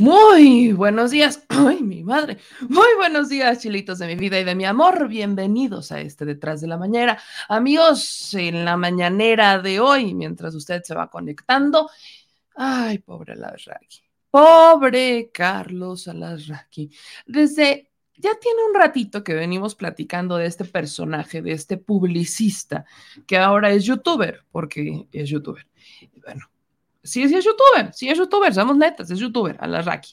Muy buenos días. Ay, mi madre. Muy buenos días, chilitos de mi vida y de mi amor. Bienvenidos a este Detrás de la Mañana. Amigos, en la mañanera de hoy, mientras usted se va conectando. Ay, pobre Alasraqui. Pobre Carlos Alasraqui. Desde ya tiene un ratito que venimos platicando de este personaje, de este publicista, que ahora es youtuber, porque es youtuber. Bueno, Sí, sí es youtuber, sí es youtuber, seamos netas, es youtuber, Alarraqui.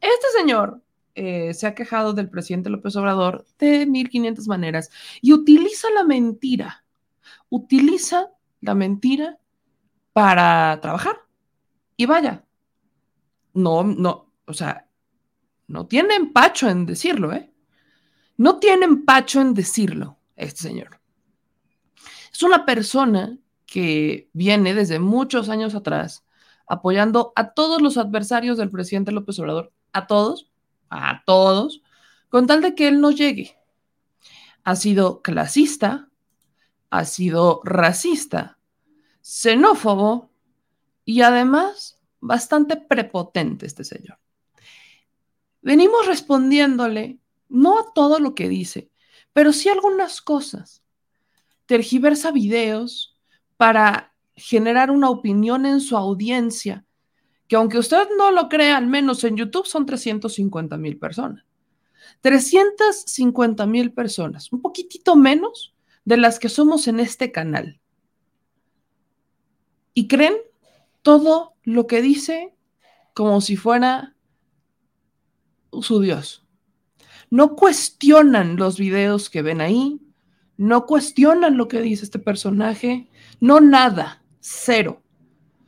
Este señor eh, se ha quejado del presidente López Obrador de 1500 maneras y utiliza la mentira, utiliza la mentira para trabajar. Y vaya, no, no, o sea, no tiene empacho en decirlo, ¿eh? No tiene empacho en decirlo, este señor. Es una persona que viene desde muchos años atrás apoyando a todos los adversarios del presidente López Obrador, a todos, a todos, con tal de que él no llegue. Ha sido clasista, ha sido racista, xenófobo y además bastante prepotente este señor. Venimos respondiéndole no a todo lo que dice, pero sí algunas cosas. Tergiversa videos para generar una opinión en su audiencia, que aunque usted no lo crea, al menos en YouTube son 350 mil personas. 350 mil personas, un poquitito menos de las que somos en este canal. Y creen todo lo que dice como si fuera su Dios. No cuestionan los videos que ven ahí, no cuestionan lo que dice este personaje, no nada cero.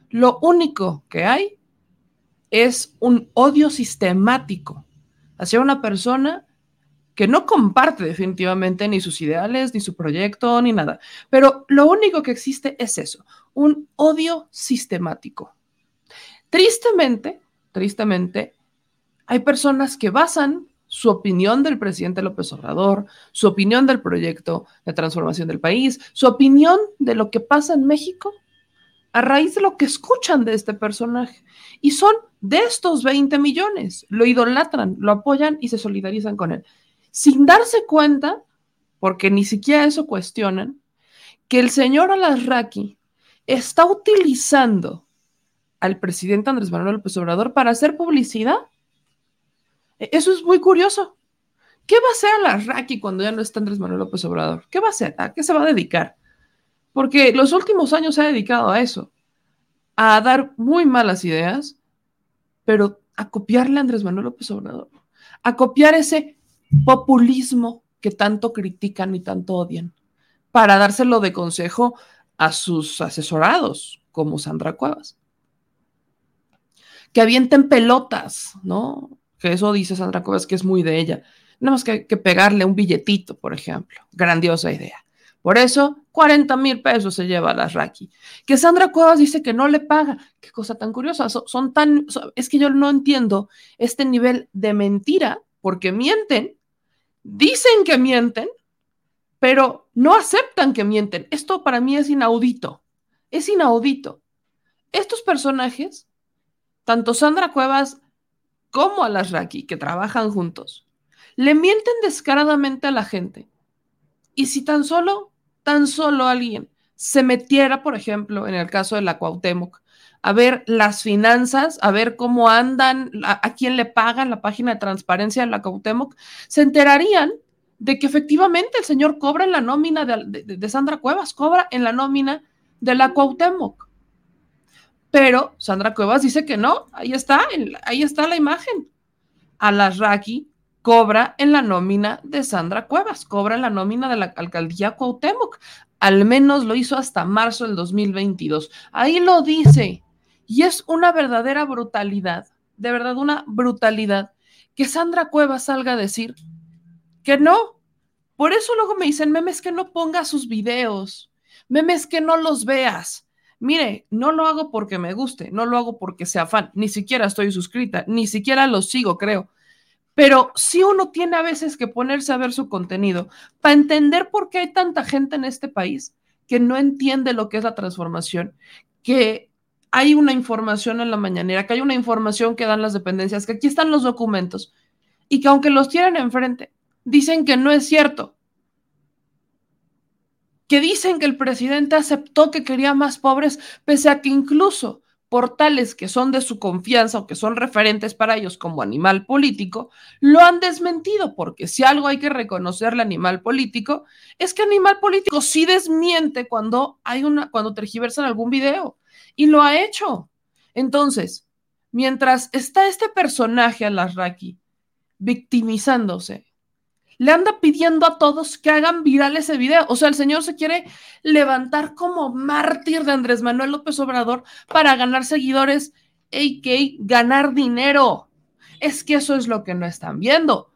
Lo único que hay es un odio sistemático hacia una persona que no comparte definitivamente ni sus ideales, ni su proyecto, ni nada. Pero lo único que existe es eso, un odio sistemático. Tristemente, tristemente, hay personas que basan su opinión del presidente López Obrador, su opinión del proyecto de transformación del país, su opinión de lo que pasa en México a raíz de lo que escuchan de este personaje. Y son de estos 20 millones. Lo idolatran, lo apoyan y se solidarizan con él. Sin darse cuenta, porque ni siquiera eso cuestionan, que el señor Alasraqui está utilizando al presidente Andrés Manuel López Obrador para hacer publicidad. E, eso es muy curioso. ¿Qué va a hacer Alasraqui cuando ya no está Andrés Manuel López Obrador? ¿Qué va a hacer? ¿A qué se va a dedicar? Porque los últimos años se ha dedicado a eso, a dar muy malas ideas, pero a copiarle a Andrés Manuel López Obrador, a copiar ese populismo que tanto critican y tanto odian, para dárselo de consejo a sus asesorados, como Sandra Cuevas. Que avienten pelotas, ¿no? Que eso dice Sandra Cuevas que es muy de ella. Nada más que, que pegarle un billetito, por ejemplo. Grandiosa idea. Por eso, 40 mil pesos se lleva la Raki. Que Sandra Cuevas dice que no le paga. Qué cosa tan curiosa. Son, tan. es que yo no entiendo este nivel de mentira, porque mienten, dicen que mienten, pero no aceptan que mienten. Esto para mí es inaudito. Es inaudito. Estos personajes, tanto Sandra Cuevas como a las Raki, que trabajan juntos, le mienten descaradamente a la gente. Y si tan solo tan solo alguien se metiera, por ejemplo, en el caso de la Cuauhtémoc, a ver las finanzas, a ver cómo andan, a, quién le pagan la página de transparencia de la Cuauhtémoc, se enterarían de que efectivamente el señor cobra en la nómina de, Sandra Cuevas, cobra en la nómina de la Cuauhtémoc. Pero Sandra Cuevas dice que no, ahí está, ahí está la imagen. A las Raki cobra en la nómina de Sandra Cuevas, cobra en la nómina de la alcaldía Cuauhtémoc. Al menos lo hizo hasta marzo del 2022. Ahí lo dice. Y es una verdadera brutalidad, de verdad una brutalidad, que Sandra Cuevas salga a decir que no. Por eso luego me dicen, memes que no pongas sus videos, memes que no los veas. Mire, no lo hago porque me guste, no lo hago porque sea fan, ni siquiera estoy suscrita, ni siquiera lo sigo, creo. Pero sí uno tiene a veces que ponerse a ver su contenido para entender por qué hay tanta gente en este país que no entiende lo que es la transformación, que hay una información en la mañanera, que hay una información que dan las dependencias, que aquí están los documentos y que aunque los tienen enfrente, dicen que no es cierto. Que dicen que el presidente aceptó que quería más pobres, pese a que incluso portales que son de su confianza o que son referentes para ellos como animal político, lo han desmentido, porque si algo hay que reconocerle animal político, es que animal político sí desmiente cuando hay una, cuando tergiversan algún video, y lo ha hecho. Entonces, mientras está este personaje Alasraki victimizándose, le anda pidiendo a todos que hagan viral ese video. O sea, el señor se quiere levantar como mártir de Andrés Manuel López Obrador para ganar seguidores, a.k.a. ganar dinero. Es que eso es lo que no están viendo.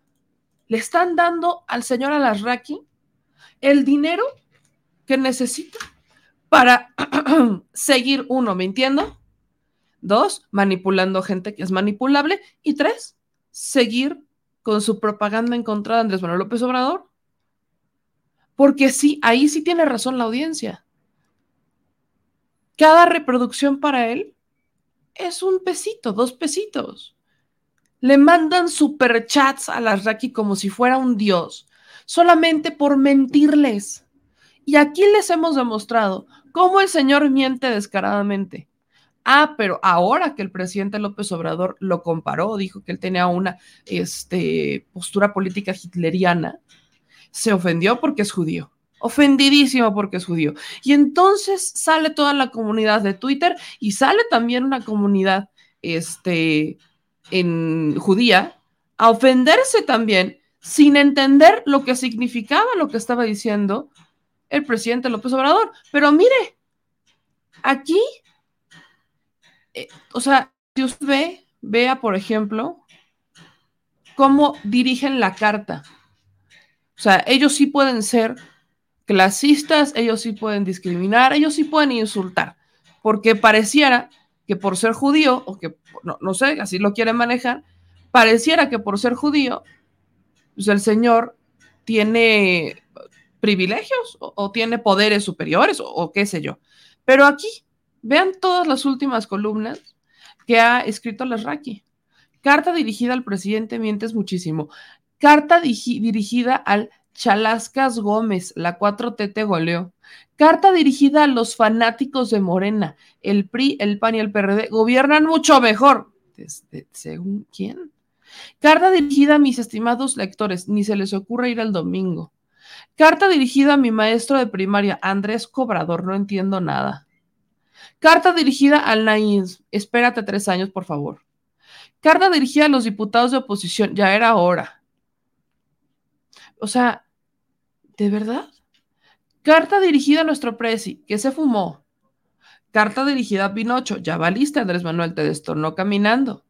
Le están dando al señor Alasraki el dinero que necesita para seguir, uno, mintiendo, dos, manipulando gente que es manipulable, y tres, seguir con su propaganda en contra Andrés Manuel López Obrador. Porque sí, ahí sí tiene razón la audiencia. Cada reproducción para él es un pesito, dos pesitos. Le mandan superchats a las Raki como si fuera un dios, solamente por mentirles. Y aquí les hemos demostrado cómo el señor miente descaradamente. Ah, pero ahora que el presidente López Obrador lo comparó, dijo que él tenía una este, postura política hitleriana, se ofendió porque es judío. Ofendidísimo porque es judío. Y entonces sale toda la comunidad de Twitter y sale también una comunidad este, en judía a ofenderse también sin entender lo que significaba lo que estaba diciendo el presidente López Obrador. Pero mire, aquí eh, o sea, si usted ve, vea, por ejemplo, cómo dirigen la carta. O sea, ellos sí pueden ser clasistas, ellos sí pueden discriminar, ellos sí pueden insultar, porque pareciera que por ser judío, o que no, sé, así lo quieren manejar, pareciera que por ser judío, pues el Señor tiene privilegios o, tiene poderes superiores o qué sé yo. Pero aquí Vean todas las últimas columnas que ha escrito Lasraki. Carta dirigida al presidente Mientes muchísimo. Carta dirigida al Chalascas Gómez, la 4T te. Carta dirigida a los fanáticos de Morena. El PRI, el PAN y el PRD gobiernan mucho mejor. ¿Según quién? Carta dirigida a mis estimados lectores, ni se les ocurre ir al domingo. Carta dirigida a mi maestro de primaria, Andrés Cobrador, no entiendo nada. Carta dirigida al Naíz. Espérate tres años, por favor. Carta dirigida a los diputados de oposición. Ya era hora. O sea, ¿de verdad? Carta dirigida a nuestro presi, que se fumó. Carta dirigida a Pinocho. Ya va lista, Andrés Manuel, te destornó caminando.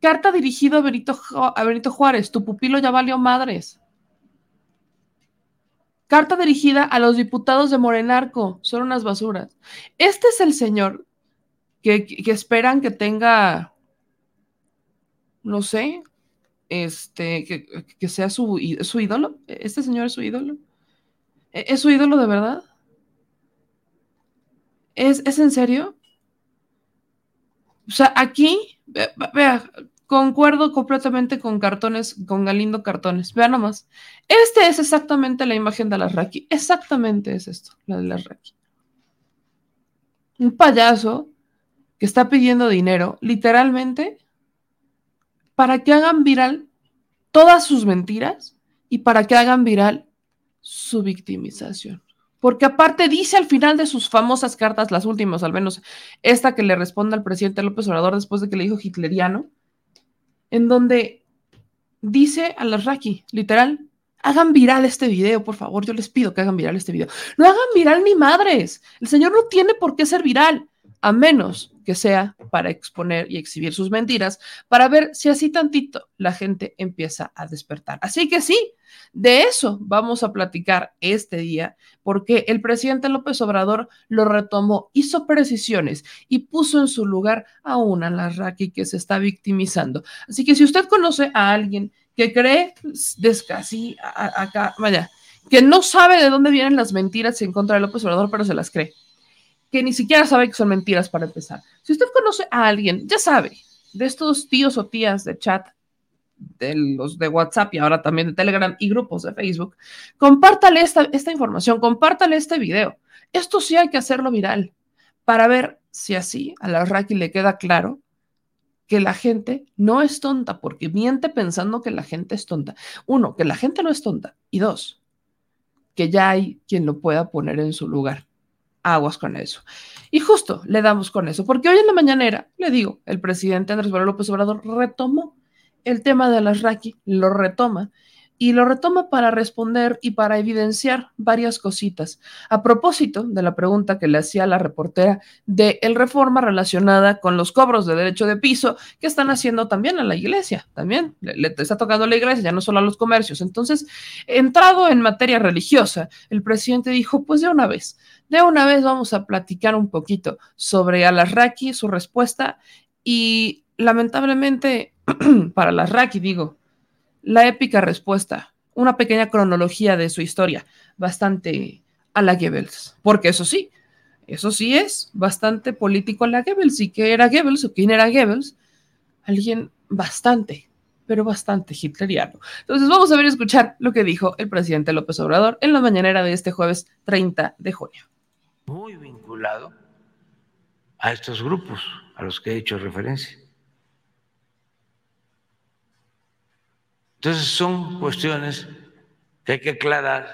Carta dirigida a Benito, a Benito Juárez. Tu pupilo ya valió madres. Carta dirigida a los diputados de Morenarco. Son unas basuras. Este es el señor que, esperan que tenga, no sé, este, que, sea su, su, ídolo. ¿Este señor es su ídolo? ¿E, ¿Es su ídolo de verdad? ¿Es, ¿es en serio? O sea, aquí, vea, Concuerdo completamente con cartones, con Galindo Cartones. Vean nomás. Este es exactamente la imagen de la Raki. Exactamente es esto, la de la Raki. Un payaso que está pidiendo dinero, literalmente, para que hagan viral todas sus mentiras y para que hagan viral su victimización. Porque aparte dice al final de sus famosas cartas, las últimas, al menos esta que le responde al presidente López Obrador después de que le dijo hitleriano, en donde dice a los Raki, literal, hagan viral este video, por favor, yo les pido que hagan viral este video. No hagan viral ni madres. El señor no tiene por qué ser viral, a menos que sea para exponer y exhibir sus mentiras, para ver si así tantito la gente empieza a despertar. Así que sí, de eso vamos a platicar este día, porque el presidente López Obrador lo retomó, hizo precisiones y puso en su lugar a una Larraqui que se está victimizando. Así que si usted conoce a alguien que cree casi acá, vaya, que no sabe de dónde vienen las mentiras en contra de López Obrador, pero se las cree que ni siquiera sabe que son mentiras para empezar. Si usted conoce a alguien, ya sabe, de estos tíos o tías de chat, de los de WhatsApp y ahora también de Telegram y grupos de Facebook, compártale esta, información, compártale este video. Esto sí hay que hacerlo viral para ver si así a la Raki le queda claro que la gente no es tonta, porque miente pensando que la gente es tonta. Uno, que la gente no es tonta. Y dos, que ya hay quien lo pueda poner en su lugar aguas con eso. Y justo le damos con eso, porque hoy en la mañanera, le digo, el presidente Andrés Manuel López Obrador retomó el tema de las Raki, lo retoma y lo retoma para responder y para evidenciar varias cositas. A propósito de la pregunta que le hacía la reportera de el reforma relacionada con los cobros de derecho de piso que están haciendo también a la iglesia, también le, está tocando a la iglesia, ya no solo a los comercios. Entonces, entrado en materia religiosa, el presidente dijo, pues de una vez, de una vez vamos a platicar un poquito sobre Alasraki, su respuesta y lamentablemente para Alasraki, digo, la épica respuesta, una pequeña cronología de su historia, bastante a la Goebbels, porque eso sí, eso sí es bastante político a la Goebbels. ¿Y qué era Goebbels o quién era Goebbels? Alguien bastante, pero bastante hitleriano. Entonces vamos a ver y escuchar lo que dijo el presidente López Obrador en la mañanera de este jueves 30 de junio. Muy vinculado a estos grupos a los que he hecho referencia. Entonces son cuestiones que hay que aclarar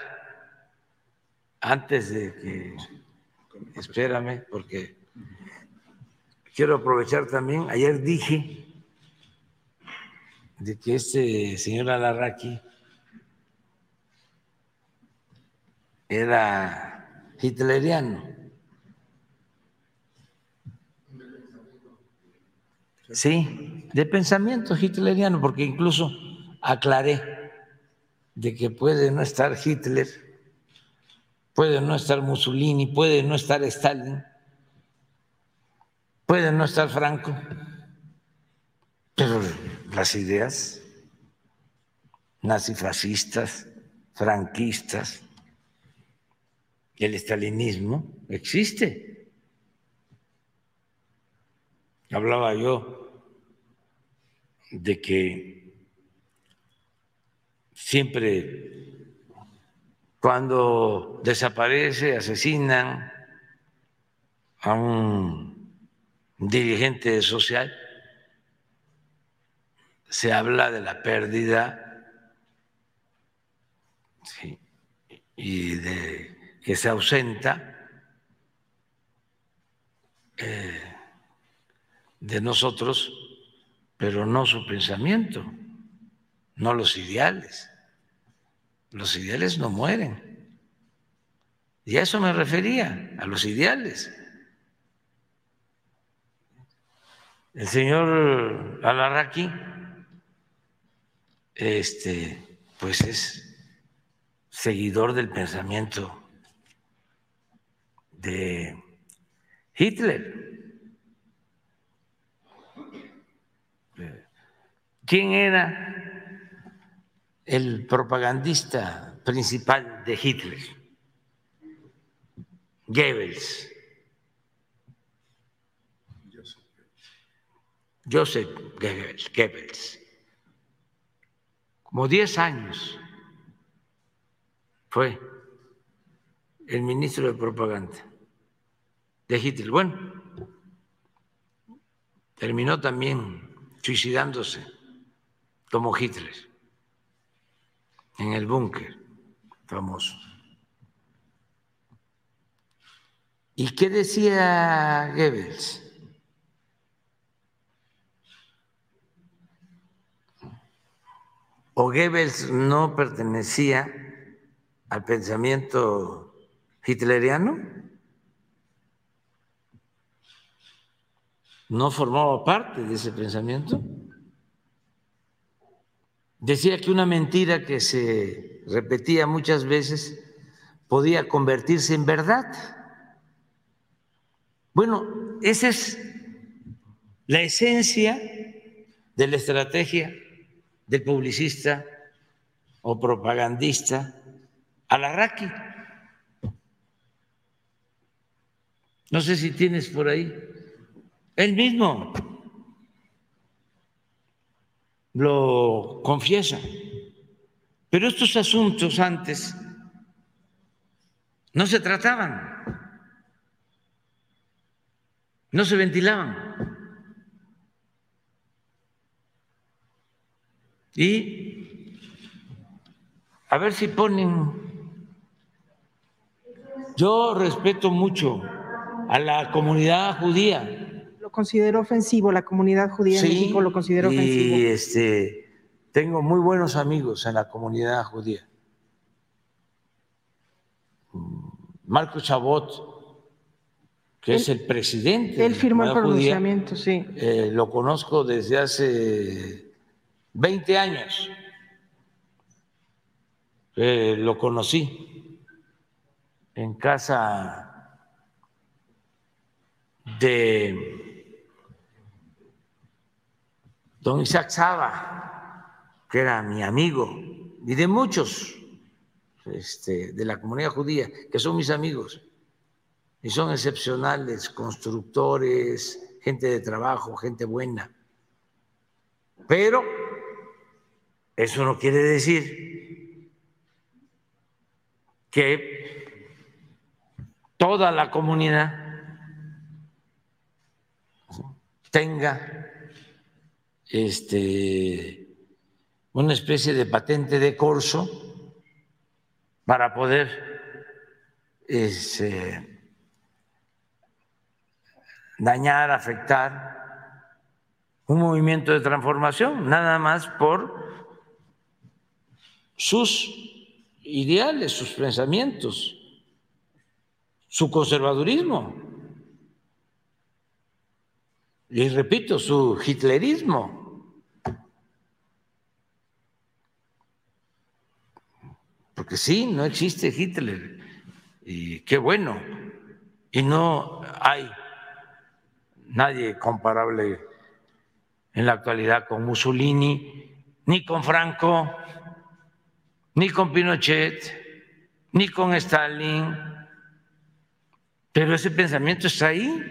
antes de que, espérame, porque quiero aprovechar también, ayer dije de que este señor Alarraqui era hitleriano. Sí, de pensamiento hitleriano, porque incluso aclaré de que puede no estar Hitler, puede no estar Mussolini, puede no estar Stalin, puede no estar Franco, pero las ideas nazifascistas, franquistas, el estalinismo existe. Hablaba yo de que siempre cuando desaparece, asesinan a un dirigente social, se habla de la pérdida y de que se ausenta eh, de nosotros, pero no su pensamiento no los ideales. Los ideales no mueren. Y a eso me refería, a los ideales. El señor Alarraqui, este, pues es seguidor del pensamiento de Hitler. ¿Quién era el propagandista principal de Hitler, Goebbels. Joseph Goebbels, Goebbels. Como 10 años fue el ministro de propaganda de Hitler. Bueno, terminó también suicidándose como Hitler en el búnker famoso. ¿Y qué decía Goebbels? ¿O Goebbels no pertenecía al pensamiento hitleriano? no formaba parte de ese pensamiento. Decía que una mentira que se repetía muchas veces podía convertirse en verdad. Bueno, esa es la esencia de la estrategia del publicista o propagandista Alarraqui. No sé si tienes por ahí. Él mismo lo confiesa. Pero estos asuntos antes no se trataban, no se ventilaban. Y a ver si ponen... Yo respeto mucho a la comunidad judía. Lo considero ofensivo, la comunidad judía en México lo considero ofensivo. Y este, tengo muy buenos amigos en la comunidad judía. Marco Chabot, que es el presidente. Él firmó el pronunciamiento, sí. Eh, lo conozco desde hace 20 años. Eh, lo conocí en casa de don Isaac Saba, que era mi amigo, y de muchos este, de la comunidad judía, que son mis amigos, y son excepcionales, constructores, gente de trabajo, gente buena. Pero eso no quiere decir que toda la comunidad tenga este, una especie de patente de corso para poder este, dañar, afectar un movimiento de transformación, nada más por sus ideales, sus pensamientos, su conservadurismo y repito, su hitlerismo. Porque sí, no existe Hitler, y qué bueno, y no hay nadie comparable en la actualidad con Mussolini, ni con Franco, ni con Pinochet, ni con Stalin, pero ese pensamiento está ahí.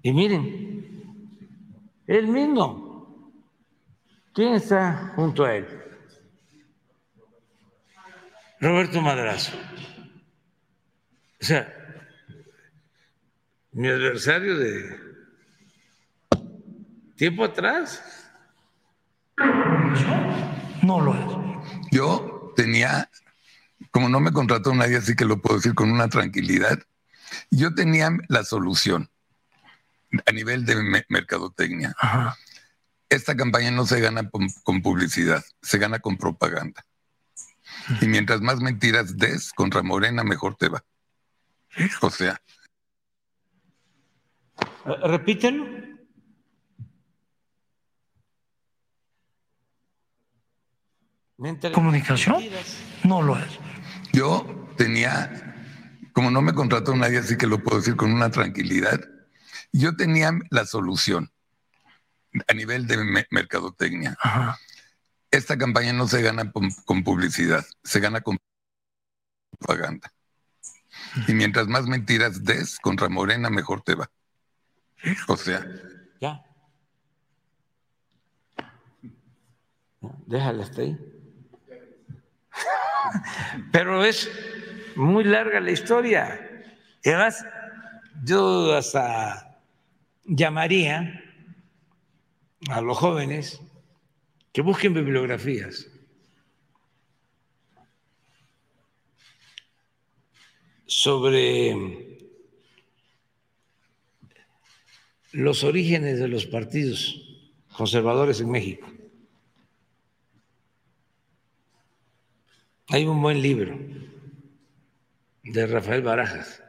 Y miren, él mismo, ¿quién está junto a él? Roberto Madrazo. O sea, mi adversario de tiempo atrás. No lo es. Yo tenía, como no me contrató nadie, así que lo puedo decir con una tranquilidad, yo tenía la solución a nivel de mercadotecnia. Esta campaña no se gana con, publicidad, se gana con propaganda. Y mientras más mentiras des contra Morena, mejor te va. O sea. Repítelo. ¿Comunicación? No lo es. Yo tenía, como no me contrató nadie, así que lo puedo decir con una tranquilidad, yo tenía la solución a nivel de mercadotecnia. Esta campaña no se gana con, publicidad, se gana con propaganda. Y mientras más mentiras des contra Morena, mejor te va. O sea. Ya. Déjala hasta ahí. Pero es muy larga la historia. Y además, yo hasta llamaría a los jóvenes que busquen bibliografías. sobre los orígenes de los partidos conservadores en México. Hay un buen libro de Rafael Barajas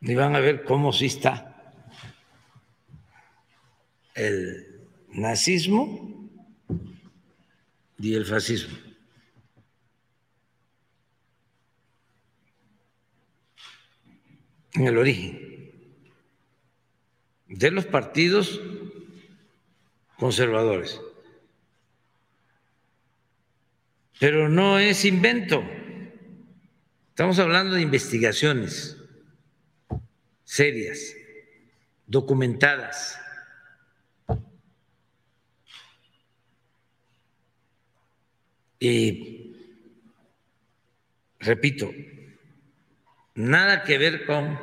y van a ver cómo sí está el nazismo y el fascismo. En el origen de los partidos conservadores. Pero no es invento. Estamos hablando de investigaciones serias, documentadas. Y repito, nada que ver con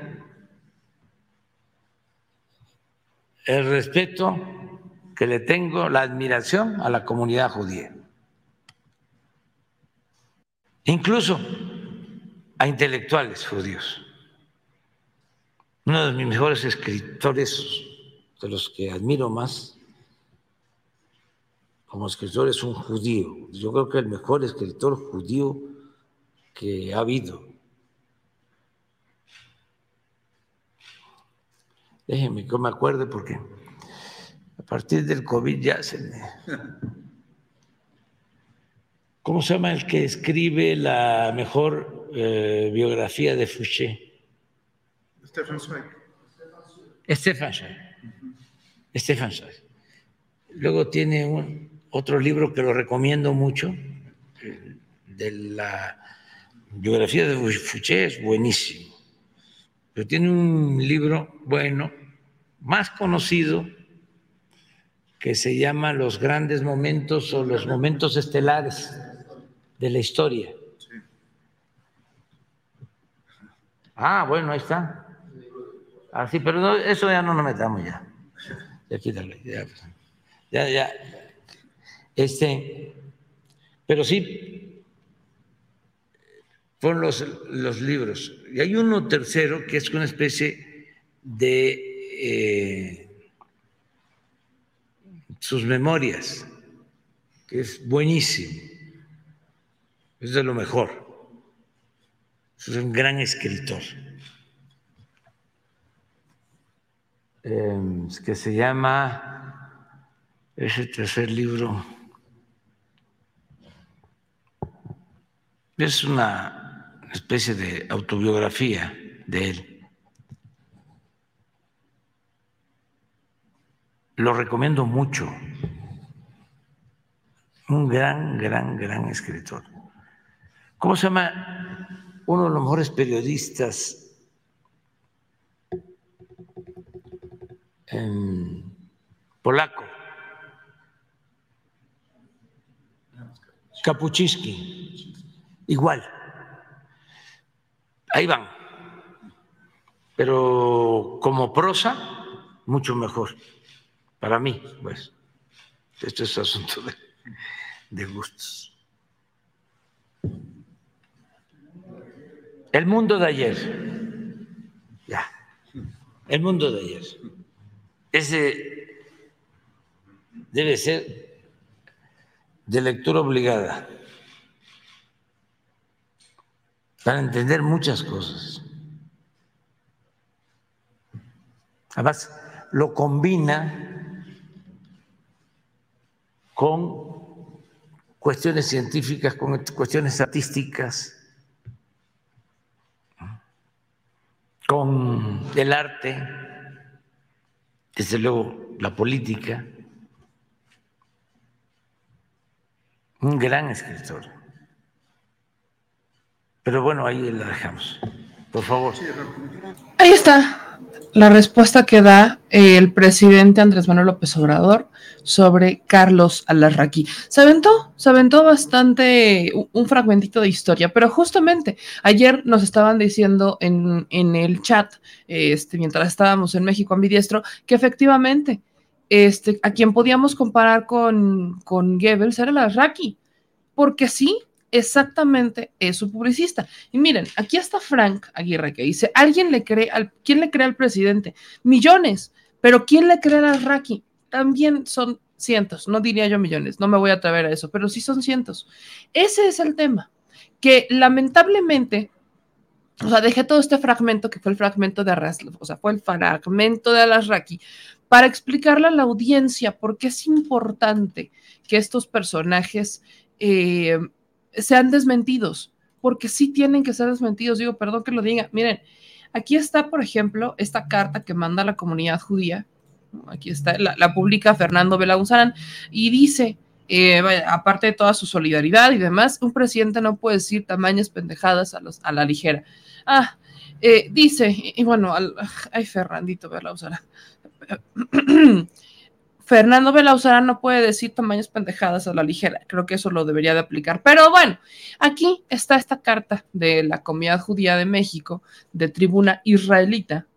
el respeto que le tengo, la admiración a la comunidad judía. Incluso a intelectuales judíos. Uno de mis mejores escritores, de los que admiro más como escritor, es un judío. Yo creo que el mejor escritor judío que ha habido. Déjenme que me acuerde porque a partir del COVID ya se me... ¿Cómo se llama el que escribe la mejor eh, biografía de Fouché? Stefan Zweig. Stefan Zweig. Stefan Zweig. Luego tiene un, otro libro que lo recomiendo mucho, de la biografía de Fouché, es buenísimo. Pero tiene un libro bueno, más conocido, que se llama Los grandes momentos o los momentos estelares de la historia. Ah, bueno, ahí está. Así, pero eso ya no nos metamos ya. Ya quítale, ya, ya. Este, pero sí, fueron los, los libros. Y hay uno tercero que es una especie de eh, sus memorias, que es buenísimo. Es de lo mejor. Es un gran escritor. Em, que se llama ese tercer libro. Es una especie de autobiografía de él. Lo recomiendo mucho. Un gran, gran, gran escritor. ¿Cómo se llama uno de los mejores periodistas polaco. Kapuczynski, igual. Ahí van. Pero como prosa, mucho mejor. Para mí, pues. Esto es asunto de, gustos. El mundo de ayer. Ya. El mundo de ayer. Ese debe ser de lectura obligada para entender muchas cosas. Además, lo combina con cuestiones científicas, con cuestiones estadísticas, con el arte desde luego la política, un gran escritor. Pero bueno, ahí la dejamos. Por favor. Ahí está la respuesta que da el presidente Andrés Manuel López Obrador sobre Carlos Alarraqui. Se aventó, se aventó bastante un fragmentito de historia, pero justamente ayer nos estaban diciendo en, el chat, este, mientras estábamos en México ambidiestro, que efectivamente este, a quien podíamos comparar con, con Goebbels era Alarraqui, porque sí, exactamente es su publicista. Y miren, aquí está Frank Aguirre que dice, ¿alguien le cree al, quién le cree al presidente? Millones, pero ¿quién le cree a Raki? También son cientos, no diría yo millones, no me voy a atrever a eso, pero sí son cientos. Ese es el tema, que lamentablemente o sea, dejé todo este fragmento que fue el fragmento de Arras, o sea, fue el fragmento de Alasraki para explicarle a la audiencia por qué es importante que estos personajes eh, sean desmentidos, porque sí tienen que ser desmentidos. Digo, perdón que lo diga. Miren, aquí está, por ejemplo, esta carta que manda la comunidad judía. Aquí está, la, publica Fernando Belauzarán y dice, eh, aparte de toda su solidaridad y demás, un presidente no puede decir tamañas pendejadas a, los, a la ligera. Ah, eh, dice, y, bueno, ay, Fernandito Belauzarán. Fernando Belauzara no puede decir tamaños pendejadas a la ligera. Creo que eso lo debería de aplicar. Pero bueno, aquí está esta carta de la Comunidad Judía de México, de tribuna israelita,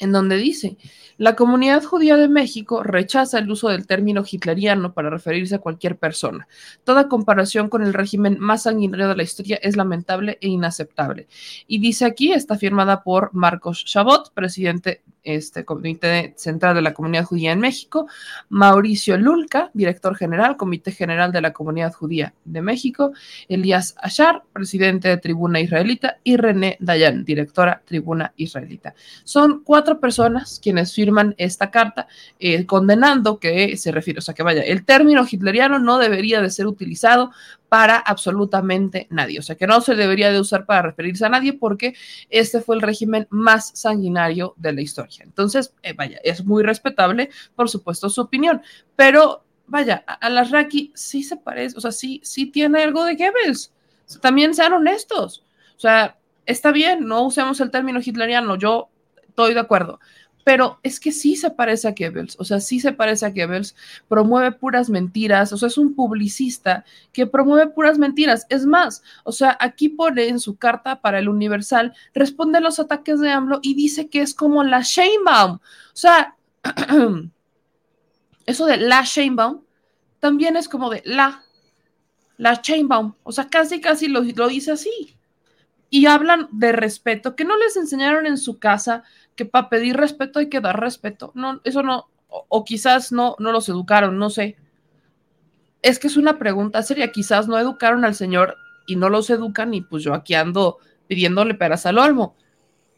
en donde dice, la comunidad judía de México rechaza el uso del término hitleriano para referirse a cualquier persona. Toda comparación con el régimen más sanguinario de la historia es lamentable e inaceptable. Y dice aquí, está firmada por Marcos Chabot, presidente este Comité Central de la Comunidad Judía en México, Mauricio Lulca, director general, Comité General de la Comunidad Judía de México, Elías Ashar, presidente de Tribuna Israelita, y René Dayan, directora Tribuna Israelita. Son cuatro personas quienes firman esta carta eh, condenando que se refiere, o sea, que vaya, el término hitleriano no debería de ser utilizado para absolutamente nadie. O sea, que no se debería de usar para referirse a nadie porque este fue el régimen más sanguinario de la historia. Entonces, eh, vaya, es muy respetable, por supuesto, su opinión, pero vaya, a, las Raki sí se parece, o sea, sí, sí tiene algo de Goebbels. también sean honestos. O sea, está bien, no usemos el término hitleriano, yo estoy de acuerdo, pero es que sí se parece a Goebbels, o sea, sí se parece a Goebbels, promueve puras mentiras, o sea, es un publicista que promueve puras mentiras. Es más, o sea, aquí pone en su carta para el Universal, responde a los ataques de AMLO y dice que es como la Sheinbaum. O sea, eso de la Sheinbaum también es como de la, la Sheinbaum, o sea, casi, casi lo, lo dice así y hablan de respeto, que no les enseñaron en su casa que para pedir respeto hay que dar respeto. No, eso no, o, quizás no, no los educaron, no sé. Es que es una pregunta seria, quizás no educaron al Señor y no los educan y pues yo aquí ando pidiéndole peras al olmo.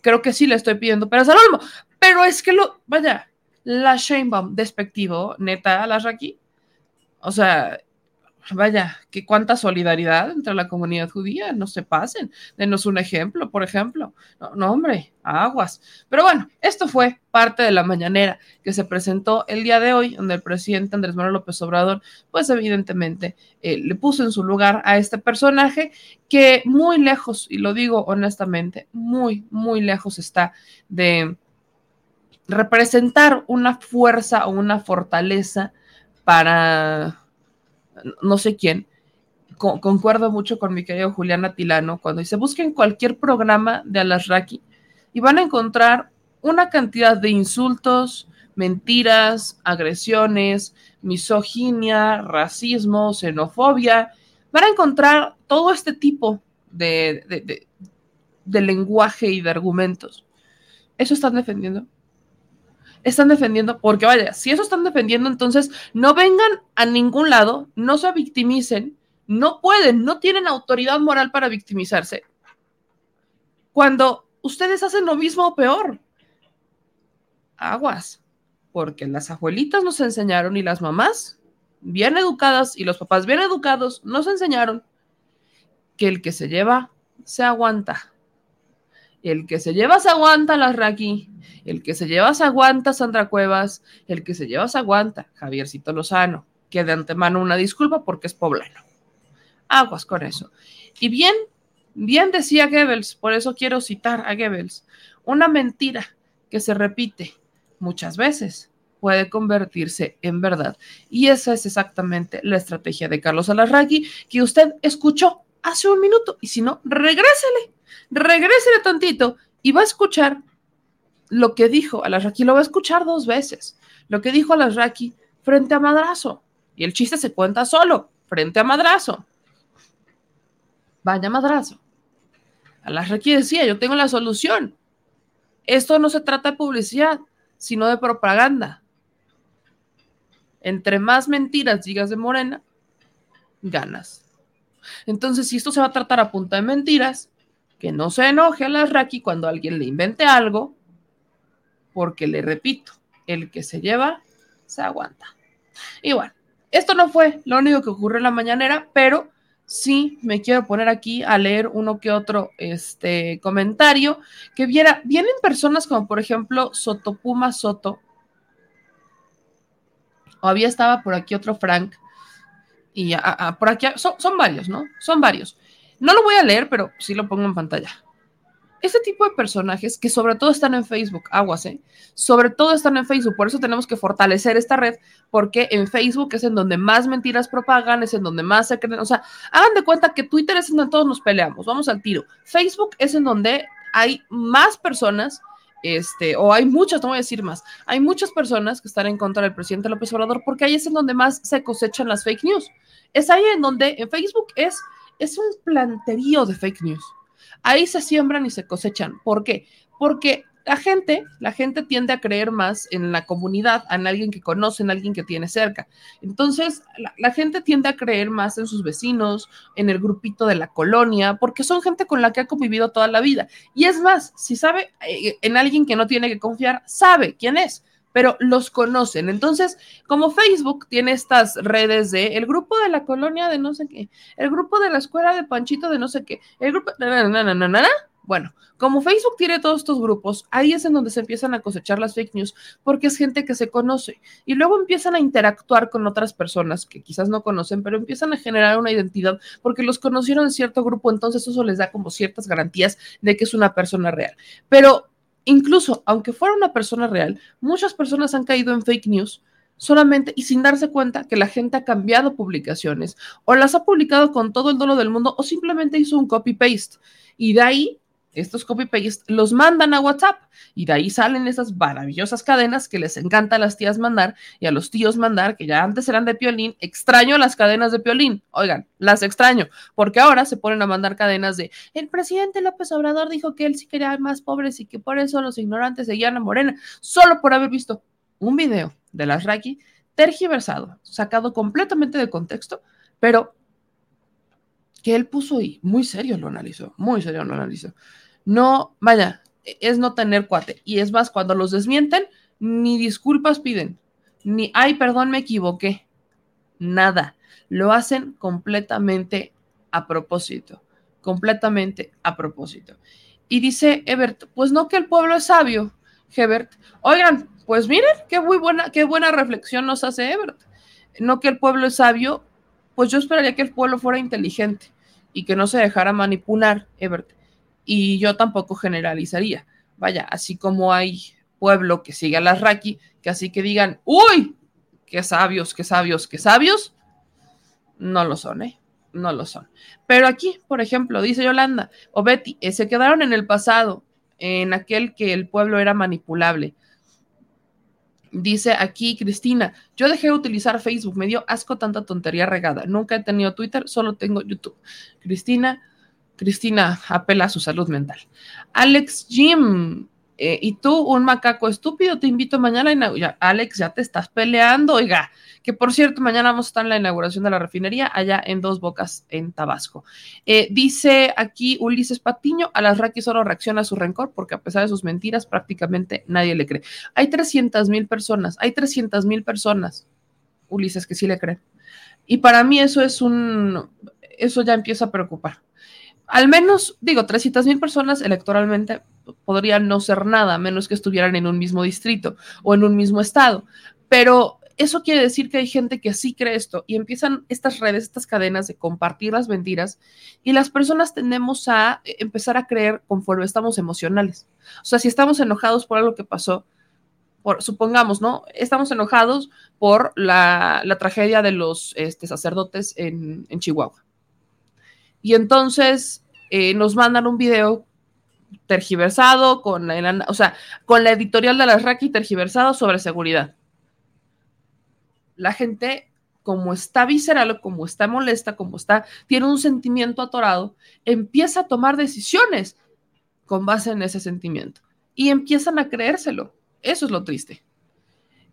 Creo que sí le estoy pidiendo peras al olmo, pero es que lo, vaya, la Sheinbaum despectivo, neta, la Raki. O sea, vaya, que cuánta solidaridad entre la comunidad judía, no se pasen, denos un ejemplo, por ejemplo. No, hombre, aguas. Pero bueno, esto fue parte de la mañanera que se presentó el día de hoy, donde el presidente Andrés Manuel López Obrador, pues evidentemente eh, le puso en su lugar a este personaje que muy lejos, y lo digo honestamente, muy, muy lejos está de representar una fuerza o una fortaleza para no sé quién, concuerdo mucho con mi querido Julián Atilano cuando dice, busquen cualquier programa de Alasraki y van a encontrar una cantidad de insultos, mentiras, agresiones, misoginia, racismo, xenofobia. Van a encontrar todo este tipo de, de lenguaje y de argumentos. ¿Eso están defendiendo? Están defendiendo, porque vaya, si eso están defendiendo, entonces no vengan a ningún lado, no se victimicen, no pueden, no tienen autoridad moral para victimizarse. Cuando ustedes hacen lo mismo o peor, aguas, porque las abuelitas nos enseñaron y las mamás bien educadas y los papás bien educados nos enseñaron que el que se lleva se aguanta. El que se lleva aguanta las. El que se lleva aguanta Sandra Cuevas. El que se lleva se aguanta Javiercito Lozano. Que de antemano una disculpa porque es poblano. Aguas con eso. Y bien, bien decía Goebbels, por eso quiero citar a Goebbels. Una mentira que se repite muchas veces puede convertirse en verdad. Y esa es exactamente la estrategia de Carlos Alarraqui que usted escuchó hace un minuto. Y si no, regrésele regrésele tantito y va a escuchar lo que dijo Alasraki, lo va a escuchar dos veces, lo que dijo Alasraki frente a Madrazo. Y el chiste se cuenta solo, frente a Madrazo. Vaya Madrazo. Alasraki decía, yo tengo la solución. Esto no se trata de publicidad, sino de propaganda. Entre más mentiras digas de Morena, ganas. Entonces, si esto se va a tratar a punta de mentiras, que no se enoje a la Raki cuando alguien le invente algo, porque le repito, el que se lleva, se aguanta. Y bueno, esto no fue lo único que ocurrió en la mañanera, pero sí me quiero poner aquí a leer uno que otro este, comentario que viera, vienen personas como por ejemplo Sotopuma Soto, o había estaba por aquí otro Frank, y por aquí son varios, ¿no? Son varios. No lo voy a leer, pero sí lo pongo en pantalla. Este tipo de personajes que sobre todo están en Facebook, aguas, ¿eh? Sobre todo están en Facebook, por eso tenemos que fortalecer esta red, porque en Facebook es en donde más mentiras propagan, es en donde más se creen, o sea, hagan de cuenta que Twitter es en donde todos nos peleamos, vamos al tiro. Facebook es en donde hay más personas, este, o hay muchas, no voy a decir más, hay muchas personas que están en contra del presidente López Obrador, porque ahí es en donde más se cosechan las fake news. Es ahí en donde en Facebook es, es un planterío de fake news ahí se siembran y se cosechan. ¿Por qué? Porque la gente, la gente tiende a creer más en la comunidad, en alguien que conoce, en alguien que tiene cerca. Entonces, la, gente tiende a creer más en sus vecinos, en el grupito de la colonia, porque son gente con la que ha convivido toda la vida. Y es más, si sabe eh, en alguien que no tiene que confiar, sabe quién es pero los conocen. Entonces, como Facebook tiene estas redes de el grupo de la colonia de no sé qué, el grupo de la escuela de Panchito de no sé qué, el grupo... Bueno, como Facebook tiene todos estos grupos, ahí es en donde se empiezan a cosechar las fake news, porque es gente que se conoce y luego empiezan a interactuar con otras personas que quizás no conocen, pero empiezan a generar una identidad porque los conocieron en cierto grupo, entonces eso les da como ciertas garantías de que es una persona real. Pero Incluso, aunque fuera una persona real, muchas personas han caído en fake news solamente y sin darse cuenta que la gente ha cambiado publicaciones o las ha publicado con todo el dolor del mundo o simplemente hizo un copy-paste. Y de ahí estos copy-paste los mandan a WhatsApp y de ahí salen esas maravillosas cadenas que les encanta a las tías mandar y a los tíos mandar, que ya antes eran de piolín. Extraño las cadenas de piolín. Oigan, las extraño, porque ahora se ponen a mandar cadenas de el presidente López Obrador dijo que él sí quería más pobres y que por eso los ignorantes seguían a Morena, solo por haber visto un video de las Raki tergiversado, sacado completamente de contexto, pero que él puso ahí, muy serio lo analizó, muy serio lo analizó. No, vaya, es no tener cuate. Y es más, cuando los desmienten, ni disculpas piden, ni, ay, perdón, me equivoqué. Nada. Lo hacen completamente a propósito, completamente a propósito. Y dice Ebert, pues no que el pueblo es sabio, Hebert. Oigan, pues miren, qué muy buena, qué buena reflexión nos hace Ebert. No que el pueblo es sabio, pues yo esperaría que el pueblo fuera inteligente y que no se dejara manipular, Ebert. Y yo tampoco generalizaría. Vaya, así como hay pueblo que sigue a las Raki, que así que digan, uy, qué sabios, qué sabios, qué sabios, no lo son, ¿eh? No lo son. Pero aquí, por ejemplo, dice Yolanda o Betty, eh, se quedaron en el pasado, en aquel que el pueblo era manipulable. Dice aquí Cristina, yo dejé de utilizar Facebook, me dio asco tanta tontería regada. Nunca he tenido Twitter, solo tengo YouTube. Cristina, Cristina apela a su salud mental. Alex Jim, eh, y tú, un macaco estúpido, te invito mañana a Alex, ya te estás peleando, oiga, que por cierto, mañana vamos a estar en la inauguración de la refinería allá en Dos Bocas, en Tabasco. Eh, dice aquí Ulises Patiño, a las Raki solo reacciona a su rencor porque a pesar de sus mentiras prácticamente nadie le cree. Hay 300 mil personas, hay 300 mil personas, Ulises, que sí le creen. Y para mí eso es un, eso ya empieza a preocupar. Al menos, digo, 300 mil personas electoralmente podrían no ser nada, menos que estuvieran en un mismo distrito o en un mismo estado. Pero eso quiere decir que hay gente que sí cree esto y empiezan estas redes, estas cadenas de compartir las mentiras y las personas tendemos a eh, empezar a creer conforme estamos emocionales. O sea, si estamos enojados por algo que pasó, supongamos, ¿no? Estamos enojados por la, tragedia de los este, sacerdotes en, Chihuahua. Y entonces eh, nos mandan un video tergiversado con la, o sea, con la editorial de las Raki tergiversado sobre seguridad la gente, como está visceral, como está molesta, como está, tiene un sentimiento atorado, empieza a tomar decisiones con base en ese sentimiento y empiezan a creérselo. Eso es lo triste.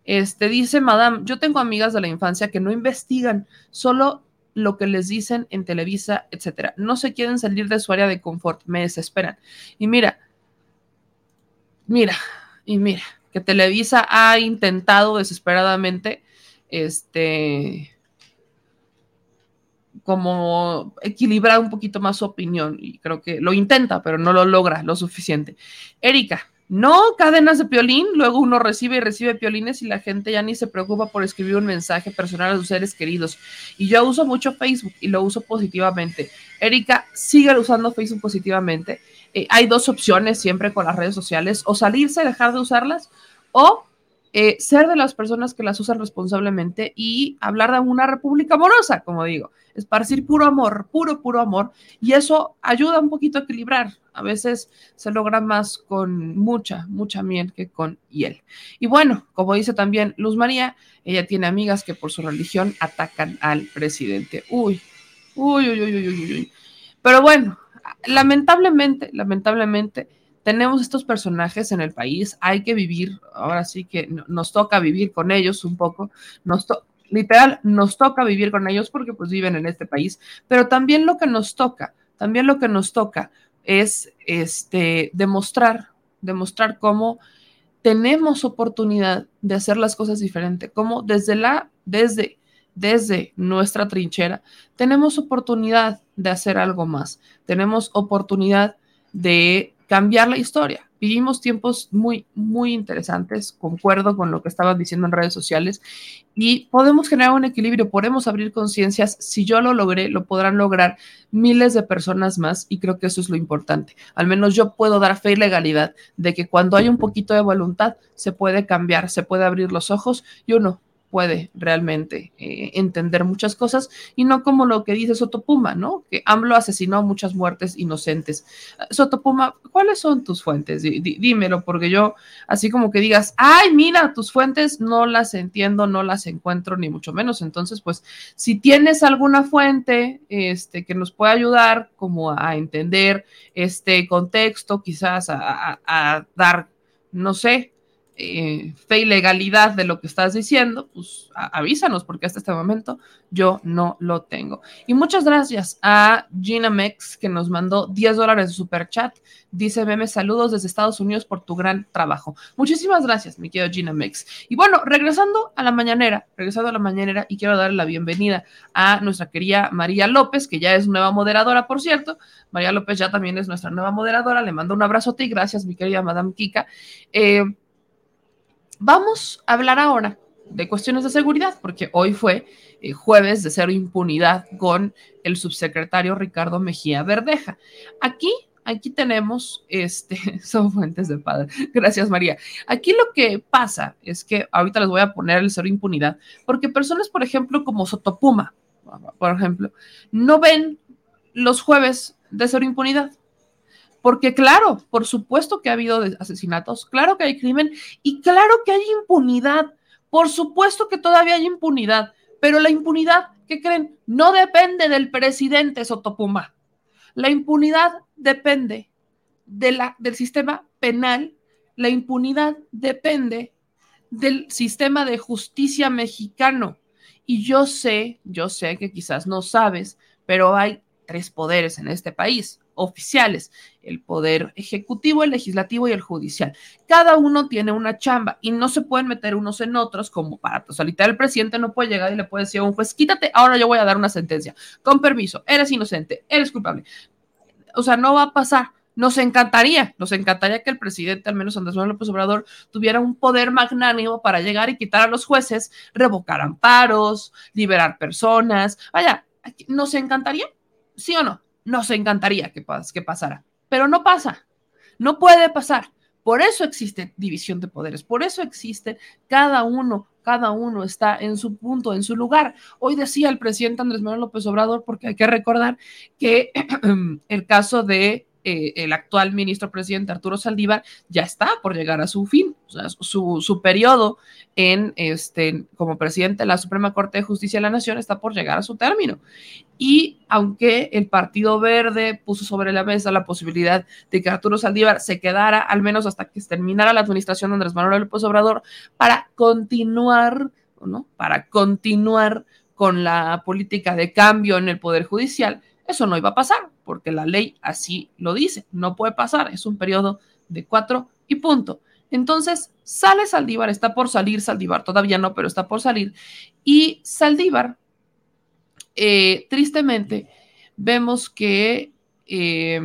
Este dice Madame, yo tengo amigas de la infancia que no investigan, solo lo que les dicen en Televisa, etcétera. No se quieren salir de su área de confort, me desesperan. Y mira, mira, y mira, que Televisa ha intentado desesperadamente, este, como equilibrar un poquito más su opinión y creo que lo intenta, pero no lo logra lo suficiente. Erika, no cadenas de piolín, luego uno recibe y recibe piolines y la gente ya ni se preocupa por escribir un mensaje personal a sus seres queridos. Y yo uso mucho Facebook y lo uso positivamente. Erika, sigue usando Facebook positivamente. Eh, hay dos opciones siempre con las redes sociales, o salirse, dejar de usarlas, o eh, ser de las personas que las usan responsablemente y hablar de una república amorosa, como digo, esparcir puro amor, puro, puro amor, y eso ayuda un poquito a equilibrar. A veces se logra más con mucha, mucha miel que con hiel. Y bueno, como dice también Luz María, ella tiene amigas que por su religión atacan al presidente. Uy, uy, uy, uy, uy, uy. uy. Pero bueno, lamentablemente, lamentablemente, tenemos estos personajes en el país, hay que vivir, ahora sí que nos toca vivir con ellos un poco, literal, nos toca vivir con ellos porque pues viven en este país, pero también lo que nos toca, también lo que nos toca es este, demostrar, demostrar cómo tenemos oportunidad de hacer las cosas diferente, cómo desde la, desde, desde nuestra trinchera, tenemos oportunidad de hacer algo más, tenemos oportunidad de cambiar la historia. Vivimos tiempos muy, muy interesantes, concuerdo con lo que estaban diciendo en redes sociales, y podemos generar un equilibrio, podemos abrir conciencias. Si yo lo logré, lo podrán lograr miles de personas más, y creo que eso es lo importante. Al menos yo puedo dar fe y legalidad de que cuando hay un poquito de voluntad, se puede cambiar, se puede abrir los ojos, y uno puede realmente eh, entender muchas cosas y no como lo que dice Sotopuma, ¿no? Que AMLO asesinó muchas muertes inocentes. Sotopuma, ¿cuáles son tus fuentes? dímelo, porque yo, así como que digas, ay, mira, tus fuentes no las entiendo, no las encuentro, ni mucho menos. Entonces, pues, si tienes alguna fuente este, que nos pueda ayudar como a entender este contexto, quizás a dar, no sé, eh, fe y legalidad de lo que estás diciendo, pues avísanos, porque hasta este momento yo no lo tengo. Y muchas gracias a Gina Mex, que nos mandó 10 dólares de super chat. Dice Meme, saludos desde Estados Unidos por tu gran trabajo. Muchísimas gracias, mi querido Gina Mex. Y bueno, regresando a la mañanera, regresando a la mañanera, y quiero darle la bienvenida a nuestra querida María López, que ya es nueva moderadora, por cierto. María López ya también es nuestra nueva moderadora. Le mando un abrazote y gracias, mi querida Madame Kika. Eh, Vamos a hablar ahora de cuestiones de seguridad, porque hoy fue eh, jueves de cero impunidad con el subsecretario Ricardo Mejía Verdeja. Aquí, aquí tenemos, este, son fuentes de padre. Gracias, María. Aquí lo que pasa es que ahorita les voy a poner el cero impunidad, porque personas, por ejemplo, como Sotopuma, por ejemplo, no ven los jueves de cero impunidad. Porque claro, por supuesto que ha habido asesinatos, claro que hay crimen y claro que hay impunidad. Por supuesto que todavía hay impunidad, pero la impunidad, ¿qué creen? No depende del presidente Sotopuma. La impunidad depende de la, del sistema penal, la impunidad depende del sistema de justicia mexicano. Y yo sé, yo sé que quizás no sabes, pero hay tres poderes en este país oficiales, el poder ejecutivo, el legislativo y el judicial. Cada uno tiene una chamba y no se pueden meter unos en otros como para solicitar el presidente no puede llegar y le puede decir a un juez, quítate, ahora yo voy a dar una sentencia. Con permiso, eres inocente, eres culpable. O sea, no va a pasar. Nos encantaría, nos encantaría que el presidente, al menos Andrés Manuel López Obrador, tuviera un poder magnánimo para llegar y quitar a los jueces, revocar amparos, liberar personas. Vaya, nos encantaría, ¿sí o no? Nos encantaría que, que pasara, pero no pasa, no puede pasar. Por eso existe división de poderes, por eso existe cada uno, cada uno está en su punto, en su lugar. Hoy decía el presidente Andrés Manuel López Obrador, porque hay que recordar que el caso de eh, el actual ministro presidente Arturo Saldívar ya está por llegar a su fin, su, su periodo en este, como presidente de la Suprema Corte de Justicia de la Nación está por llegar a su término. Y aunque el Partido Verde puso sobre la mesa la posibilidad de que Arturo Saldívar se quedara al menos hasta que terminara la administración de Andrés Manuel López Obrador para continuar, ¿no? Para continuar con la política de cambio en el Poder Judicial, eso no iba a pasar, porque la ley así lo dice, no puede pasar, es un periodo de cuatro y punto. Entonces sale Saldívar, está por salir Saldívar, todavía no, pero está por salir, y Saldívar, eh, tristemente, vemos que, eh,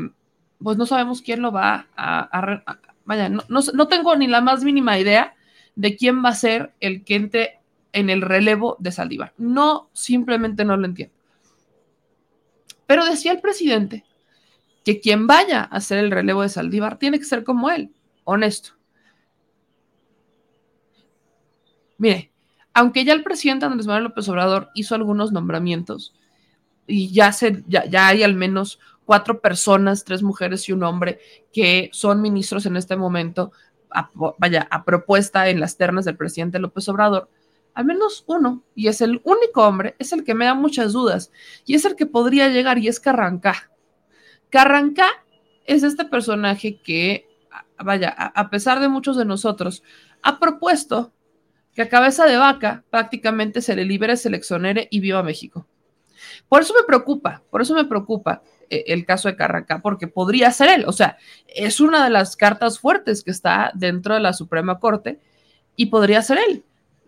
pues no sabemos quién lo va a... vaya, no, no tengo ni la más mínima idea de quién va a ser el que entre en el relevo de Saldívar. No, simplemente no lo entiendo. Pero decía el presidente que quien vaya a hacer el relevo de Saldívar tiene que ser como él, honesto. Mire, aunque ya el presidente Andrés Manuel López Obrador hizo algunos nombramientos y ya, se, ya, ya hay al menos cuatro personas, tres mujeres y un hombre que son ministros en este momento, vaya, a propuesta en las ternas del presidente López Obrador, al menos uno, y es el único hombre, es el que me da muchas dudas, y es el que podría llegar, y es Carranca. Carranca es este personaje que, vaya, a pesar de muchos de nosotros, ha propuesto que a cabeza de vaca prácticamente se le libere, se y viva México. Por eso me preocupa, por eso me preocupa eh, el caso de Carranca, porque podría ser él, o sea, es una de las cartas fuertes que está dentro de la Suprema Corte y podría ser él.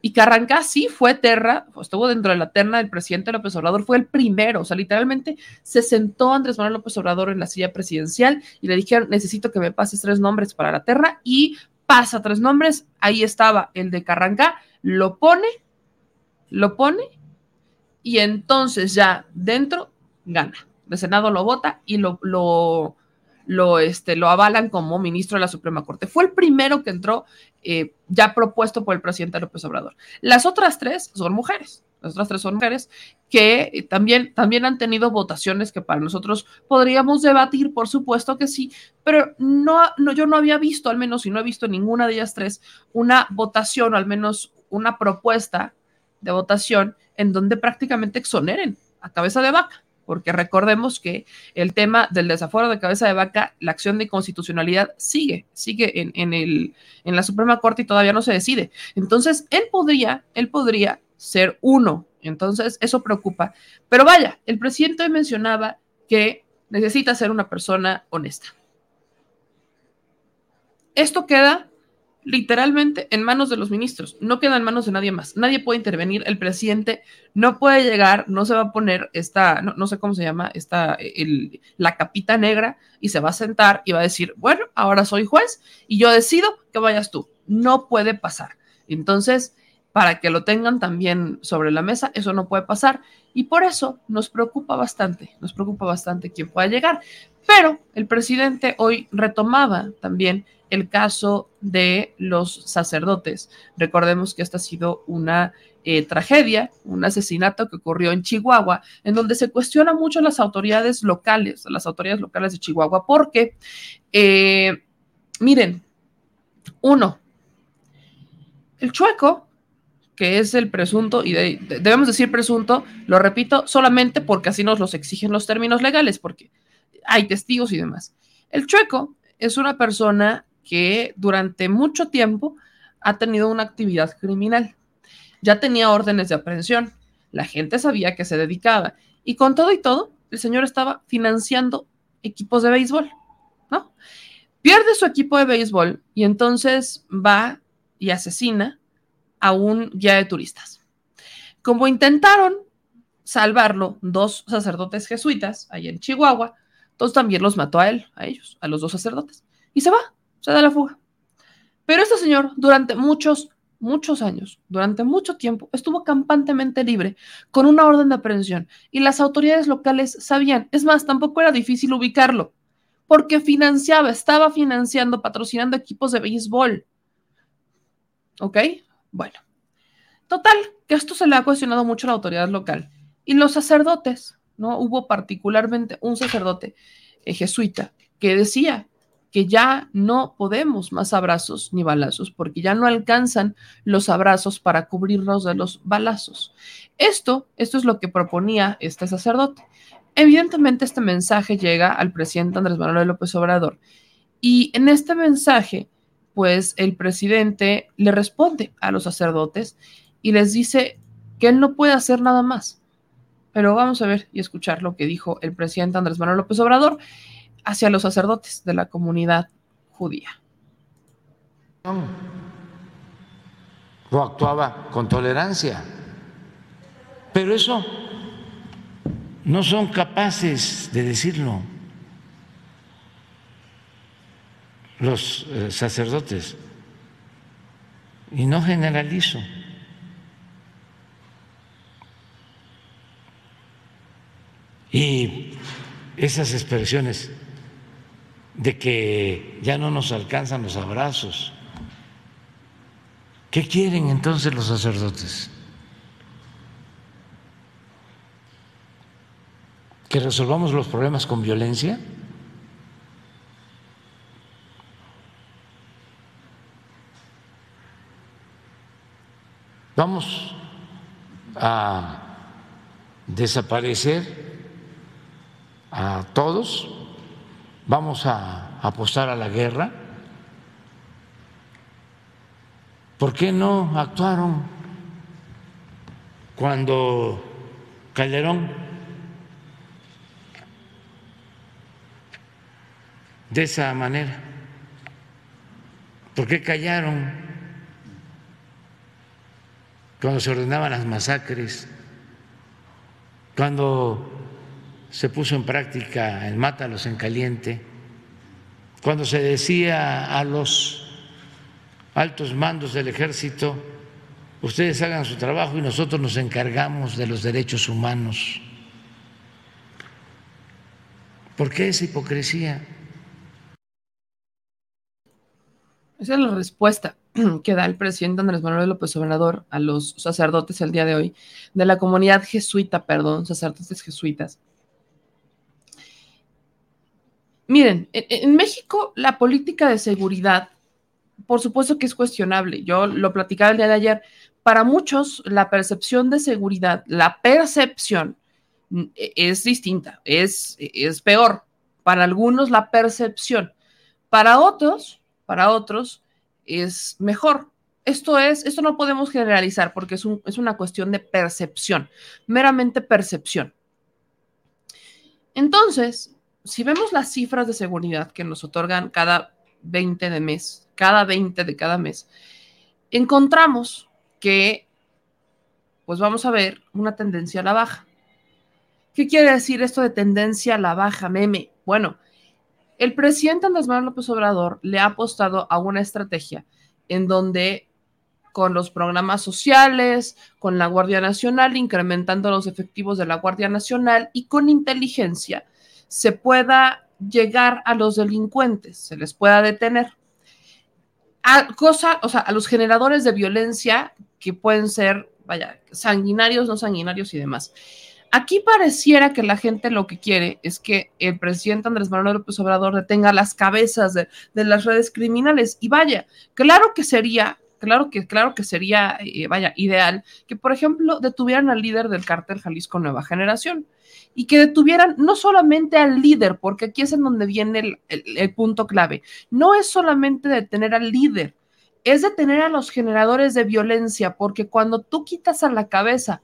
Y Carranca sí fue terra, estuvo dentro de la terna del presidente López Obrador, fue el primero, o sea, literalmente se sentó Andrés Manuel López Obrador en la silla presidencial y le dijeron, necesito que me pases tres nombres para la terna y pasa tres nombres, ahí estaba el de Carranca, lo pone, lo pone y entonces ya dentro gana. El Senado lo vota y lo, lo, lo, este, lo avalan como ministro de la Suprema Corte. Fue el primero que entró eh, ya propuesto por el presidente López Obrador. Las otras tres son mujeres. Las otras tres son mujeres que eh, también, también han tenido votaciones que para nosotros podríamos debatir, por supuesto que sí, pero no, no, yo no había visto, al menos, y no he visto ninguna de ellas tres, una votación, o al menos una propuesta de votación en donde prácticamente exoneren a cabeza de vaca porque recordemos que el tema del desafuero de cabeza de vaca, la acción de constitucionalidad sigue, sigue en, el, en la Suprema Corte y todavía no se decide. Entonces, él podría, él podría ser uno. Entonces, eso preocupa. Pero vaya, el presidente mencionaba que necesita ser una persona honesta. Esto queda literalmente en manos de los ministros, no queda en manos de nadie más. Nadie puede intervenir, el presidente no puede llegar, no se va a poner esta, no, sé cómo se llama, esta, el, la capita negra y se va a sentar y va a decir, bueno, ahora soy juez y yo decido que vayas tú. No puede pasar. Entonces, para que lo tengan también sobre la mesa, eso no puede pasar. Y por eso nos preocupa bastante, nos preocupa bastante quién pueda llegar. Pero el presidente hoy retomaba también el caso de los sacerdotes. Recordemos que esta ha sido una eh, tragedia, un asesinato que ocurrió en Chihuahua, en donde se cuestiona mucho las autoridades locales, las autoridades locales de Chihuahua, porque, eh, miren, uno, el chueco, que es el presunto, y debemos decir presunto, lo repito, solamente porque así nos los exigen los términos legales, porque hay testigos y demás. El chueco es una persona que durante mucho tiempo ha tenido una actividad criminal. Ya tenía órdenes de aprehensión, la gente sabía que se dedicaba y con todo y todo, el señor estaba financiando equipos de béisbol, ¿no? Pierde su equipo de béisbol y entonces va y asesina a un guía de turistas. Como intentaron salvarlo dos sacerdotes jesuitas ahí en Chihuahua, entonces también los mató a él, a ellos, a los dos sacerdotes, y se va se da la fuga. Pero este señor, durante muchos, muchos años, durante mucho tiempo, estuvo campantemente libre, con una orden de aprehensión, y las autoridades locales sabían, es más, tampoco era difícil ubicarlo, porque financiaba, estaba financiando, patrocinando equipos de béisbol. ¿Ok? Bueno. Total, que esto se le ha cuestionado mucho a la autoridad local. Y los sacerdotes, ¿no? Hubo particularmente un sacerdote eh, jesuita que decía que ya no podemos más abrazos ni balazos, porque ya no alcanzan los abrazos para cubrirnos de los balazos. Esto, esto es lo que proponía este sacerdote. Evidentemente este mensaje llega al presidente Andrés Manuel López Obrador y en este mensaje, pues el presidente le responde a los sacerdotes y les dice, que él no puede hacer nada más. Pero vamos a ver y escuchar lo que dijo el presidente Andrés Manuel López Obrador hacia los sacerdotes de la comunidad judía. No actuaba con tolerancia, pero eso no son capaces de decirlo los eh, sacerdotes. Y no generalizo. Y esas expresiones de que ya no nos alcanzan los abrazos. ¿Qué quieren entonces los sacerdotes? ¿Que resolvamos los problemas con violencia? Vamos a desaparecer a todos, vamos a apostar a la guerra. ¿Por qué no actuaron cuando Calderón de esa manera? ¿Por qué callaron cuando se ordenaban las masacres? Cuando se puso en práctica el mátalos en caliente, cuando se decía a los altos mandos del ejército, ustedes hagan su trabajo y nosotros nos encargamos de los derechos humanos. ¿Por qué esa hipocresía? Esa es la respuesta que da el presidente Andrés Manuel López Obrador a los sacerdotes el día de hoy, de la comunidad jesuita, perdón, sacerdotes jesuitas, Miren, en, México la política de seguridad, por supuesto que es cuestionable. Yo lo platicaba el día de ayer. Para muchos, la percepción de seguridad, la percepción mm, e, es distinta, es, es peor. Para algunos, la percepción. Para otros, para otros, es mejor. Esto es, esto no podemos generalizar porque es, es una cuestión de percepción, meramente percepción. Entonces, si vemos las cifras de seguridad que nos otorgan cada 20 de mes, cada 20 de cada mes, encontramos que, pues vamos a ver una tendencia a la baja. ¿Qué quiere decir esto de tendencia a la baja, meme? Bueno, el presidente Andrés Manuel López Obrador le ha apostado a una estrategia en donde con los programas sociales, con la Guardia Nacional, incrementando los efectivos de la Guardia Nacional y con inteligencia, se pueda llegar a los delincuentes, se les pueda detener. A o sea, a los generadores de violencia que pueden ser, vaya, sanguinarios, no sanguinarios y demás. Aquí pareciera que la gente lo que quiere es que el presidente Andrés Manuel López Obrador detenga las cabezas de las redes criminales. Y vaya, claro que sería claro que, claro que sería, eh, vaya, ideal que, por ejemplo, detuvieran al líder del cártel Jalisco Nueva Generación y que detuvieran no solamente al líder, porque aquí es en donde viene el, punto clave, no es solamente detener al líder, es detener a los generadores de violencia, porque cuando tú quitas a la cabeza,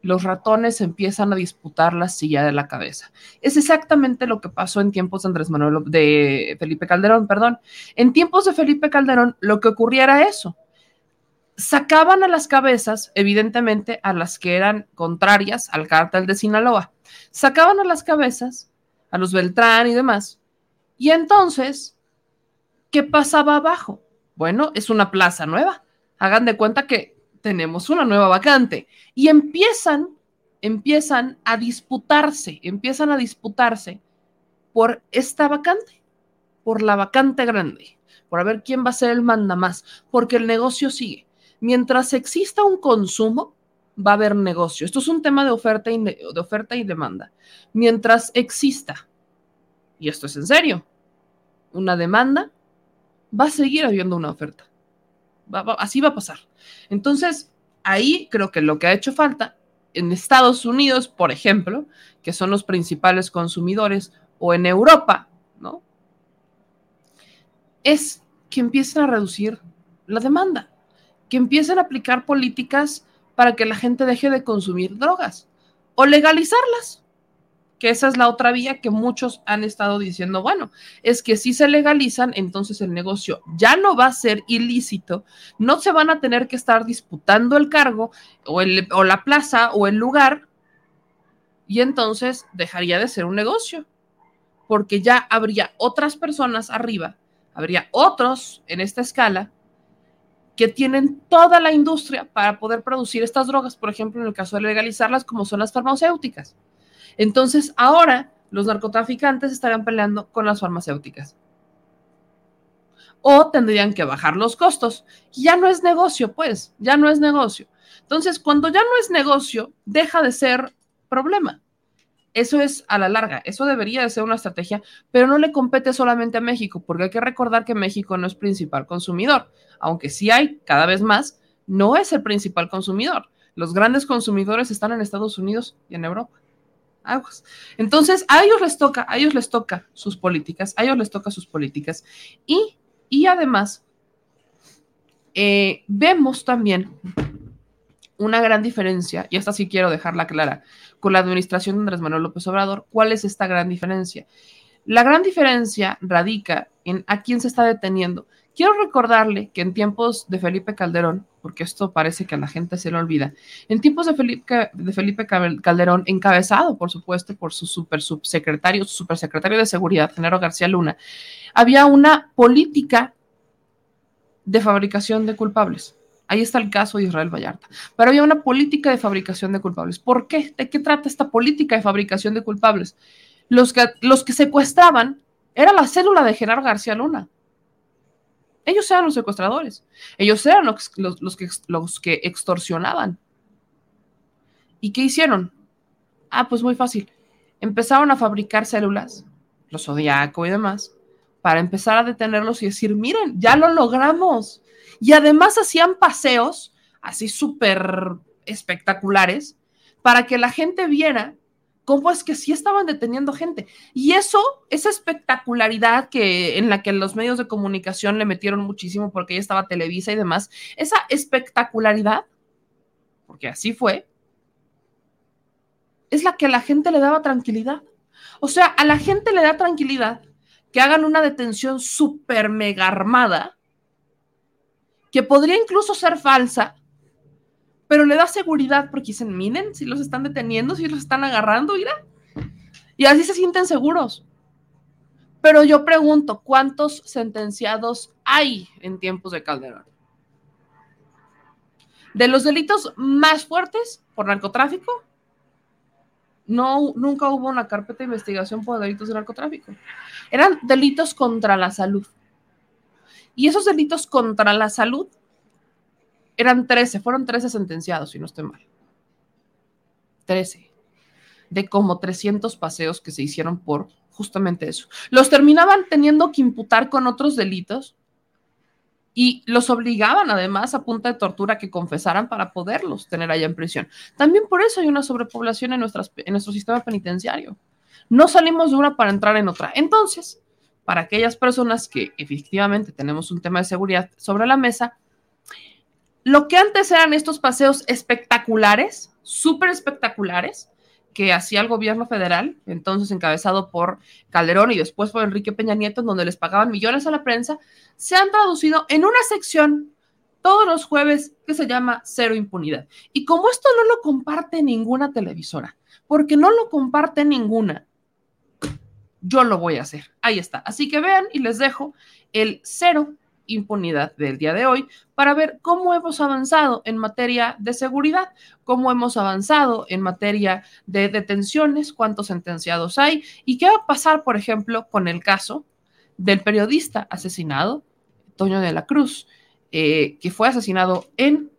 los ratones empiezan a disputar la silla de la cabeza. Es exactamente lo que pasó en tiempos de Andrés Manuel, de Felipe Calderón, perdón. En tiempos de Felipe Calderón, lo que ocurría era eso sacaban a las cabezas, evidentemente, a las que eran contrarias al cártel de Sinaloa. Sacaban a las cabezas, a los Beltrán y demás. Y entonces, ¿qué pasaba abajo? Bueno, es una plaza nueva. Hagan de cuenta que tenemos una nueva vacante. Y empiezan, empiezan a disputarse, empiezan a disputarse por esta vacante, por la vacante grande, por ver quién va a ser el manda más, porque el negocio sigue mientras exista un consumo, va a haber negocio. Esto es un tema de oferta y, de oferta y demanda. Mientras exista, y esto es en serio, una demanda, va a seguir habiendo una oferta. así va a pasar. Entonces, ahí creo que lo que ha hecho falta en Estados Unidos, por ejemplo, que son los principales consumidores, o en Europa, ¿no? Es que empiecen a reducir la demanda que empiecen a aplicar políticas para que la gente deje de consumir drogas o legalizarlas que esa es la otra vía que muchos han estado diciendo, bueno, es que si se legalizan, entonces el negocio ya no va a ser ilícito, no se van a tener que estar disputando el cargo o, el, o la plaza o el lugar, y entonces dejaría de ser un negocio, porque ya habría otras personas arriba, habría otros en esta escala que tienen toda la industria para poder producir estas drogas, por ejemplo, en el caso de legalizarlas, como son las farmacéuticas. Entonces, ahora los narcotraficantes estarían peleando con las farmacéuticas. O tendrían que bajar los costos. Ya no es negocio, pues, ya no es negocio. Entonces, cuando ya no es negocio, deja de ser problema. Eso es a la larga, eso debería de ser una estrategia, pero no le compete solamente a México, porque hay que recordar que México no es principal consumidor, aunque sí hay cada vez más, no es el principal consumidor. Los grandes consumidores están en Estados Unidos y en Europa. Entonces, a ellos les toca, a ellos les toca sus políticas, a ellos les toca sus políticas. Y, y además, eh, vemos también una gran diferencia, y esta sí quiero dejarla clara, con la administración de Andrés Manuel López Obrador. ¿Cuál es esta gran diferencia? La gran diferencia radica en a quién se está deteniendo. Quiero recordarle que en tiempos de Felipe Calderón, porque esto parece que a la gente se le olvida, en tiempos de Felipe, de Felipe Calderón, encabezado, por supuesto, por su super subsecretario, su supersecretario de Seguridad, Genaro García Luna, había una política de fabricación de culpables. Ahí está el caso de Israel Vallarta. Pero había una política de fabricación de culpables. ¿Por qué? ¿De qué trata esta política de fabricación de culpables? Los que, los que secuestraban era la célula de Genaro García Luna. Ellos eran los secuestradores. Ellos eran los, que, los que extorsionaban. ¿Y qué hicieron? Ah, pues muy fácil. Empezaron a fabricar células, los zodiaco y demás, para empezar a detenerlos y decir, miren, ya lo logramos. Y además hacían paseos así súper espectaculares para que la gente viera cómo es que sí estaban deteniendo gente. Y eso, esa espectacularidad que en la que los medios de comunicación le metieron muchísimo porque ya estaba Televisa y demás, esa espectacularidad, porque así fue, es la que a la gente le daba tranquilidad. O sea, a la gente le da tranquilidad que hagan una detención súper mega armada, que podría incluso ser falsa, pero le da seguridad porque dicen, miren, si los están deteniendo, si los están agarrando, mira. Y así se sienten seguros. Pero yo pregunto, ¿cuántos sentenciados hay en tiempos de Calderón? De los delitos más fuertes por narcotráfico, no, nunca hubo una carpeta de investigación por delitos de narcotráfico. Eran delitos contra la salud. Y esos delitos contra la salud eran 13, fueron 13 sentenciados, si no estoy mal. 13. De como 300 paseos que se hicieron por justamente eso. Los terminaban teniendo que imputar con otros delitos y los obligaban además a punta de tortura que confesaran para poderlos tener allá en prisión. También por eso hay una sobrepoblación en, nuestras, en nuestro sistema penitenciario. No salimos de una para entrar en otra. Entonces, para aquellas personas que efectivamente tenemos un tema de seguridad sobre la mesa, lo que antes eran estos paseos espectaculares, súper espectaculares, que hacía el gobierno federal, entonces encabezado por Calderón y después por Enrique Peña Nieto, donde les pagaban millones a la prensa, se han traducido en una sección todos los jueves que se llama Cero Impunidad. Y como esto no lo comparte ninguna televisora, porque no lo comparte ninguna, yo lo voy a hacer. Ahí está. Así que vean y les dejo el Cero impunidad del día de hoy para ver cómo hemos avanzado en materia de seguridad, cómo hemos avanzado en materia de detenciones, cuántos sentenciados hay y qué va a pasar, por ejemplo, con el caso del periodista asesinado, Toño de la Cruz, eh, que fue asesinado en,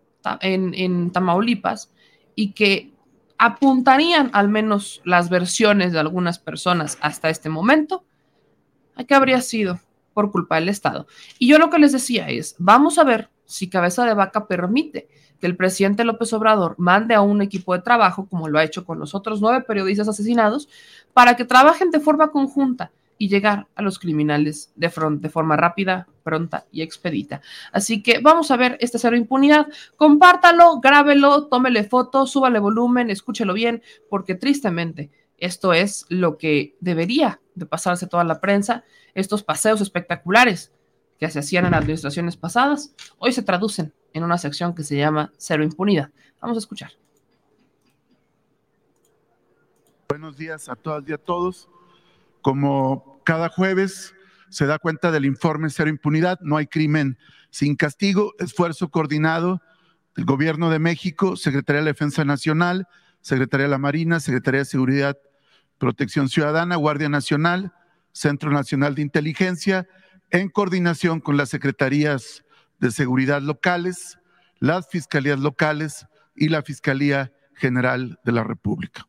Tamaulipas y que apuntarían al menos las versiones de algunas personas hasta este momento a qué habría sido por culpa del Estado. Y yo lo que les decía es, vamos a ver si Cabeza de Vaca permite que el presidente López Obrador mande a un equipo de trabajo, como lo ha hecho con los otros nueve periodistas asesinados, para que trabajen de forma conjunta, y llegar a los criminales de, forma rápida, pronta y expedita. Así que vamos a ver este cero impunidad. Compártalo, grábelo, tómele foto, súbale volumen, escúchelo bien, porque tristemente esto es lo que debería de pasarse toda la prensa, estos paseos espectaculares que se hacían en administraciones pasadas, hoy se traducen en una sección que se llama Cero Impunidad. Vamos a escuchar. Buenos días a todas y a todos. Como cada jueves se da cuenta del informe Cero Impunidad, no hay crimen sin castigo, esfuerzo coordinado del Gobierno de México, Secretaría de Defensa Nacional, Secretaría de la Marina, Secretaría de Seguridad, Protección Ciudadana, Guardia Nacional, Centro Nacional de Inteligencia, en coordinación con las Secretarías de Seguridad locales, las Fiscalías locales y la Fiscalía General de la República.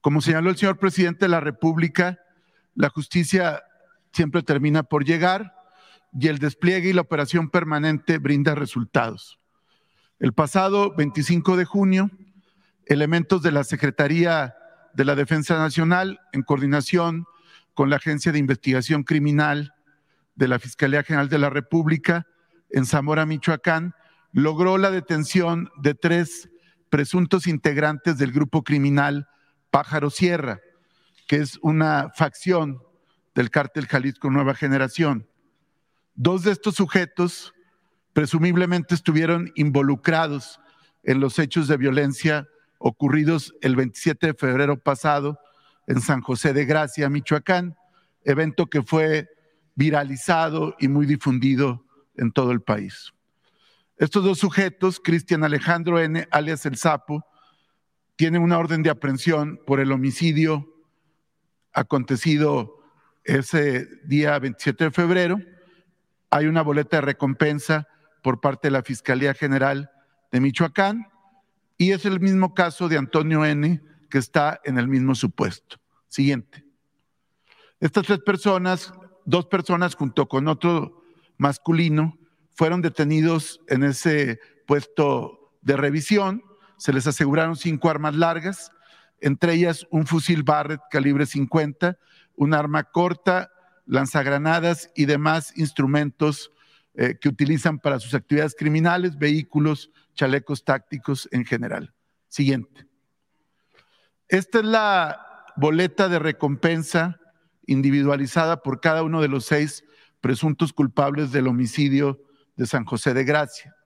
Como señaló el señor presidente de la República, la justicia siempre termina por llegar y el despliegue y la operación permanente brinda resultados. El pasado 25 de junio, elementos de la Secretaría de la Defensa Nacional, en coordinación con la Agencia de Investigación Criminal de la Fiscalía General de la República, en Zamora, Michoacán, logró la detención de tres presuntos integrantes del grupo criminal Pájaro Sierra, que es una facción del cártel Jalisco Nueva Generación. Dos de estos sujetos presumiblemente estuvieron involucrados en los hechos de violencia ocurridos el 27 de febrero pasado en San José de Gracia, Michoacán, evento que fue viralizado y muy difundido en todo el país. Estos dos sujetos, Cristian Alejandro N., alias El Sapo, tienen una orden de aprehensión por el homicidio acontecido ese día 27 de febrero. Hay una boleta de recompensa por parte de la Fiscalía General de Michoacán y es el mismo caso de Antonio N., que está en el mismo supuesto. Siguiente. Estas tres personas, dos personas junto con otro masculino, fueron detenidos en ese puesto de revisión. Se les aseguraron cinco armas largas, entre ellas un fusil Barrett calibre 50, un arma corta, lanzagranadas y demás instrumentos eh, que utilizan para sus actividades criminales, vehículos, chalecos tácticos en general. Siguiente. Esta es la boleta de recompensa individualizada por cada uno de los seis presuntos culpables del homicidio de San José de Gracia.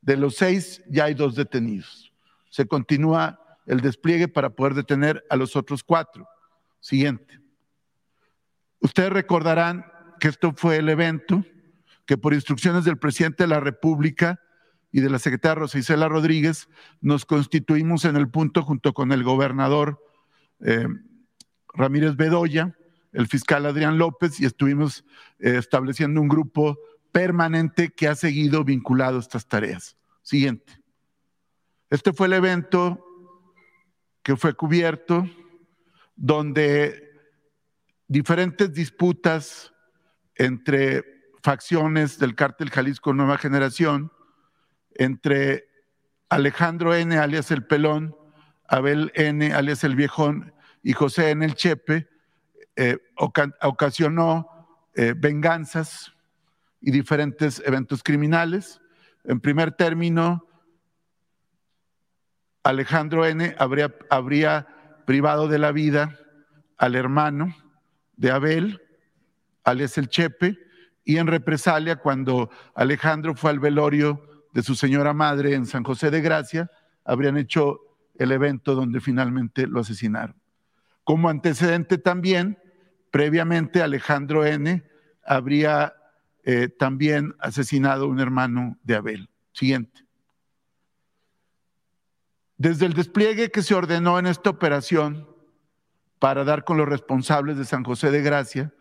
De los seis ya hay dos detenidos. Se continúa el despliegue para poder detener a los otros cuatro. Siguiente. Ustedes recordarán que esto fue el evento que por instrucciones del presidente de la República y de la secretaria Rosa Isela Rodríguez nos constituimos en el punto junto con el gobernador eh, Ramírez Bedoya, el fiscal Adrián López y estuvimos eh, estableciendo un grupo permanente que ha seguido vinculado a estas tareas. Siguiente. Este fue el evento que fue cubierto donde diferentes disputas entre facciones del cártel Jalisco Nueva Generación, entre Alejandro N., alias el Pelón, Abel N., alias el Viejón, y José N. el Chepe, eh, ocasionó eh, venganzas y diferentes eventos criminales. En primer término, Alejandro N. habría, habría privado de la vida al hermano de Abel, alias el Chepe, y en represalia, cuando Alejandro fue al velorio de su señora madre en San José de Gracia, habrían hecho el evento donde finalmente lo asesinaron. Como antecedente también, previamente Alejandro N. habría eh, también asesinado a un hermano de Abel. Siguiente. Desde el despliegue que se ordenó en esta operación para dar con los responsables de San José de Gracia,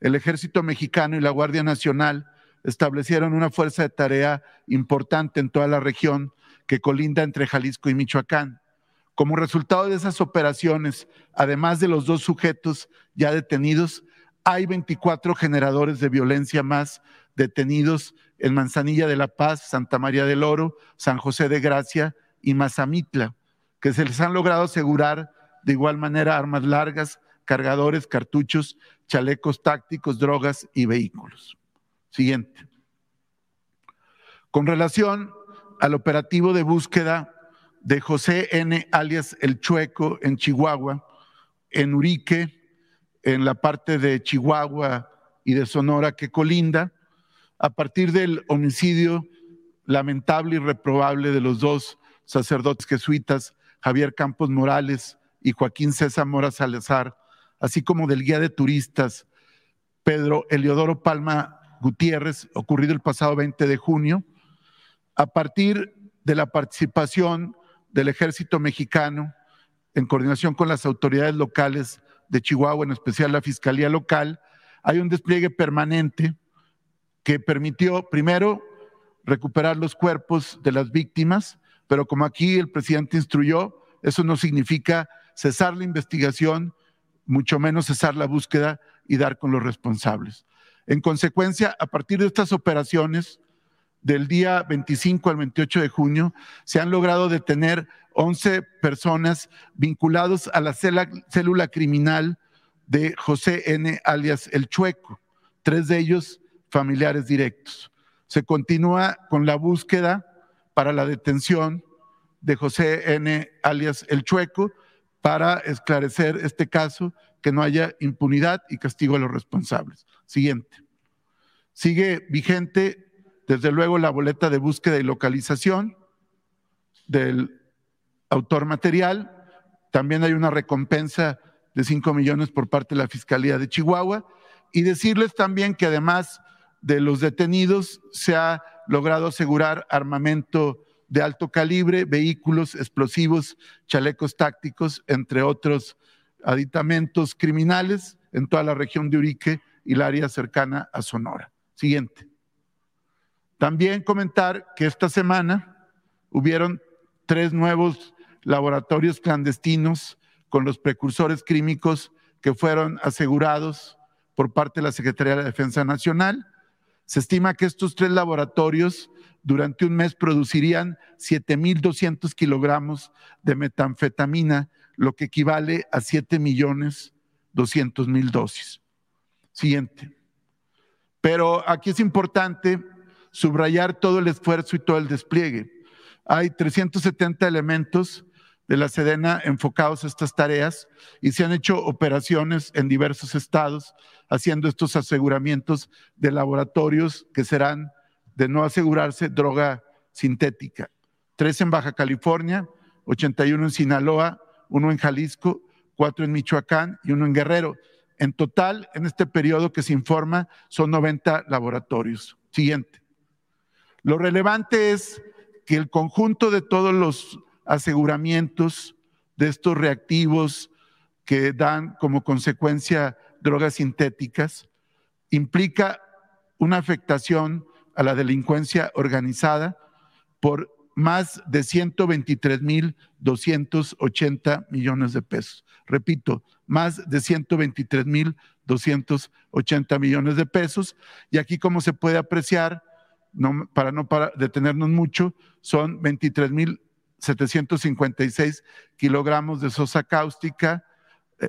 el ejército mexicano y la Guardia Nacional establecieron una fuerza de tarea importante en toda la región que colinda entre Jalisco y Michoacán. Como resultado de esas operaciones, además de los dos sujetos ya detenidos, hay 24 generadores de violencia más detenidos en Manzanilla de la Paz, Santa María del Oro, San José de Gracia y Mazamitla, que se les han logrado asegurar de igual manera armas largas, cargadores, cartuchos, chalecos tácticos, drogas y vehículos. Siguiente. Con relación al operativo de búsqueda de José N. alias El Chueco en Chihuahua, en Urique, en la parte de Chihuahua y de Sonora que colinda, a partir del homicidio lamentable y reprobable de los dos sacerdotes jesuitas, Javier Campos Morales y Joaquín César Mora Salazar, así como del guía de turistas Pedro Eliodoro Palma Gutiérrez, ocurrido el pasado 20 de junio, a partir de la participación del ejército mexicano en coordinación con las autoridades locales de Chihuahua, en especial la Fiscalía Local, hay un despliegue permanente que permitió, primero, recuperar los cuerpos de las víctimas, pero como aquí el presidente instruyó, eso no significa cesar la investigación, mucho menos cesar la búsqueda y dar con los responsables. En consecuencia, a partir de estas operaciones, del día 25 al 28 de junio, se han logrado detener 11 personas vinculados a la célula criminal de José N. alias El Chueco, tres de ellos familiares directos. Se continúa con la búsqueda para la detención de José N. alias El Chueco para esclarecer este caso, que no haya impunidad y castigo a los responsables. Siguiente. Sigue vigente desde luego la boleta de búsqueda y localización del autor material. También hay una recompensa de 5 millones por parte de la Fiscalía de Chihuahua. Y decirles también que además de los detenidos se ha logrado asegurar armamento de alto calibre, vehículos explosivos, chalecos tácticos, entre otros aditamentos criminales en toda la región de Urique y el área cercana a Sonora. Siguiente. También comentar que esta semana hubieron tres nuevos laboratorios clandestinos con los precursores químicos que fueron asegurados por parte de la Secretaría de la Defensa Nacional. Se estima que estos tres laboratorios durante un mes producirían 7.200 kilogramos de metanfetamina, lo que equivale a 7 millones 200 mil dosis. Siguiente. Pero aquí es importante subrayar todo el esfuerzo y todo el despliegue. Hay 370 elementos de la Sedena enfocados a estas tareas y se han hecho operaciones en diversos estados haciendo estos aseguramientos de laboratorios que serán de no asegurarse droga sintética. Tres en Baja California, 81 en Sinaloa, uno en Jalisco, cuatro en Michoacán y uno en Guerrero. En total, en este periodo que se informa, son 90 laboratorios. Siguiente. Lo relevante es que el conjunto de todos los aseguramientos de estos reactivos que dan como consecuencia drogas sintéticas implica una afectación a la delincuencia organizada por más de 123.280 millones de pesos. Repito, más de 123.280 millones de pesos. Y aquí, como se puede apreciar, para no detenernos mucho, son 23.756 kilogramos de sosa cáustica,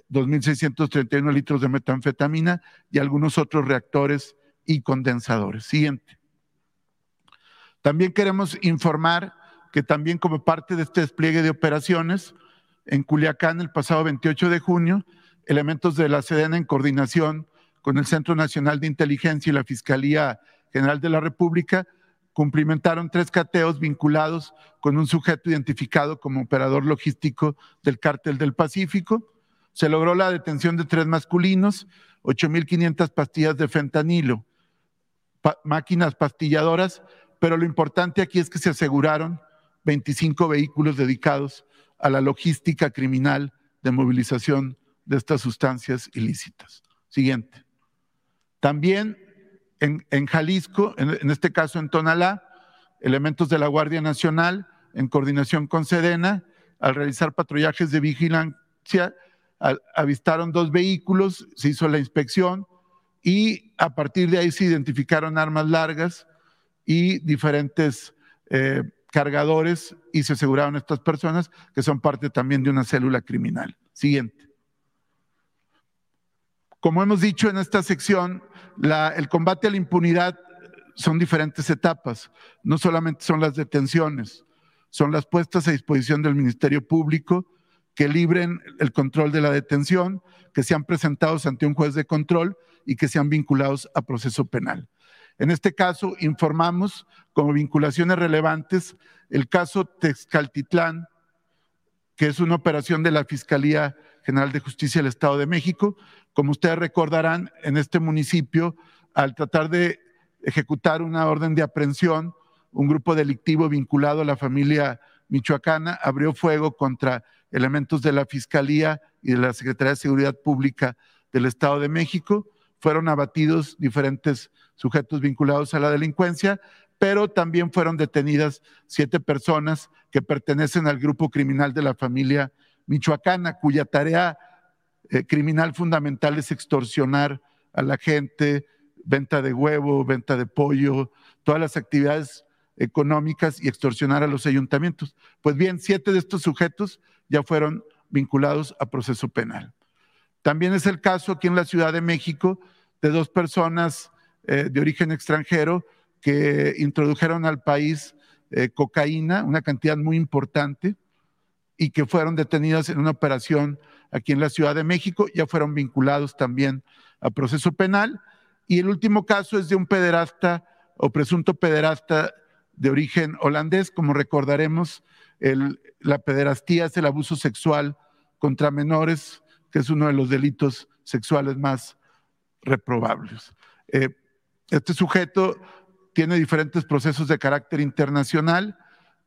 2.631 eh, litros de metanfetamina y algunos otros reactores y condensadores. Siguiente. También queremos informar que también como parte de este despliegue de operaciones, en Culiacán el pasado 28 de junio, elementos de la Sedena en coordinación con el Centro Nacional de Inteligencia y la Fiscalía General de la República cumplimentaron tres cateos vinculados con un sujeto identificado como operador logístico del cártel del Pacífico. Se logró la detención de tres masculinos, 8.500 pastillas de fentanilo, máquinas pastilladoras, pero lo importante aquí es que se aseguraron 25 vehículos dedicados a la logística criminal de movilización de estas sustancias ilícitas. Siguiente. También en, Jalisco, en, este caso en Tonalá, elementos de la Guardia Nacional, en coordinación con Sedena, al realizar patrullajes de vigilancia, avistaron dos vehículos, se hizo la inspección y a partir de ahí se identificaron armas largas y diferentes eh, cargadores y se aseguraron estas personas que son parte también de una célula criminal. Siguiente. Como hemos dicho en esta sección, el combate a la impunidad son diferentes etapas. No solamente son las detenciones, son las puestas a disposición del Ministerio Público que libren el control de la detención, que sean presentados ante un juez de control y que sean vinculados a proceso penal. En este caso, informamos como vinculaciones relevantes el caso Texcaltitlán, que es una operación de la Fiscalía General de Justicia del Estado de México. Como ustedes recordarán, en este municipio, al tratar de ejecutar una orden de aprehensión, un grupo delictivo vinculado a la familia michoacana abrió fuego contra elementos de la Fiscalía y de la Secretaría de Seguridad Pública del Estado de México. Fueron abatidos diferentes sujetos vinculados a la delincuencia, pero también fueron detenidas siete personas que pertenecen al grupo criminal de la familia cuya tarea eh, criminal fundamental es extorsionar a la gente, venta de huevo, venta de pollo, todas las actividades económicas y extorsionar a los ayuntamientos. Pues bien, siete de estos sujetos ya fueron vinculados a proceso penal. También es el caso aquí en la Ciudad de México de dos personas eh, de origen extranjero que introdujeron al país eh, cocaína, una cantidad muy importante, y que fueron detenidas en una operación aquí en la Ciudad de México, ya fueron vinculados también a proceso penal. Y el último caso es de un pederasta o presunto pederasta de origen holandés. Como recordaremos, la pederastía es el abuso sexual contra menores, que es uno de los delitos sexuales más reprobables. Eh, este sujeto tiene diferentes procesos de carácter internacional,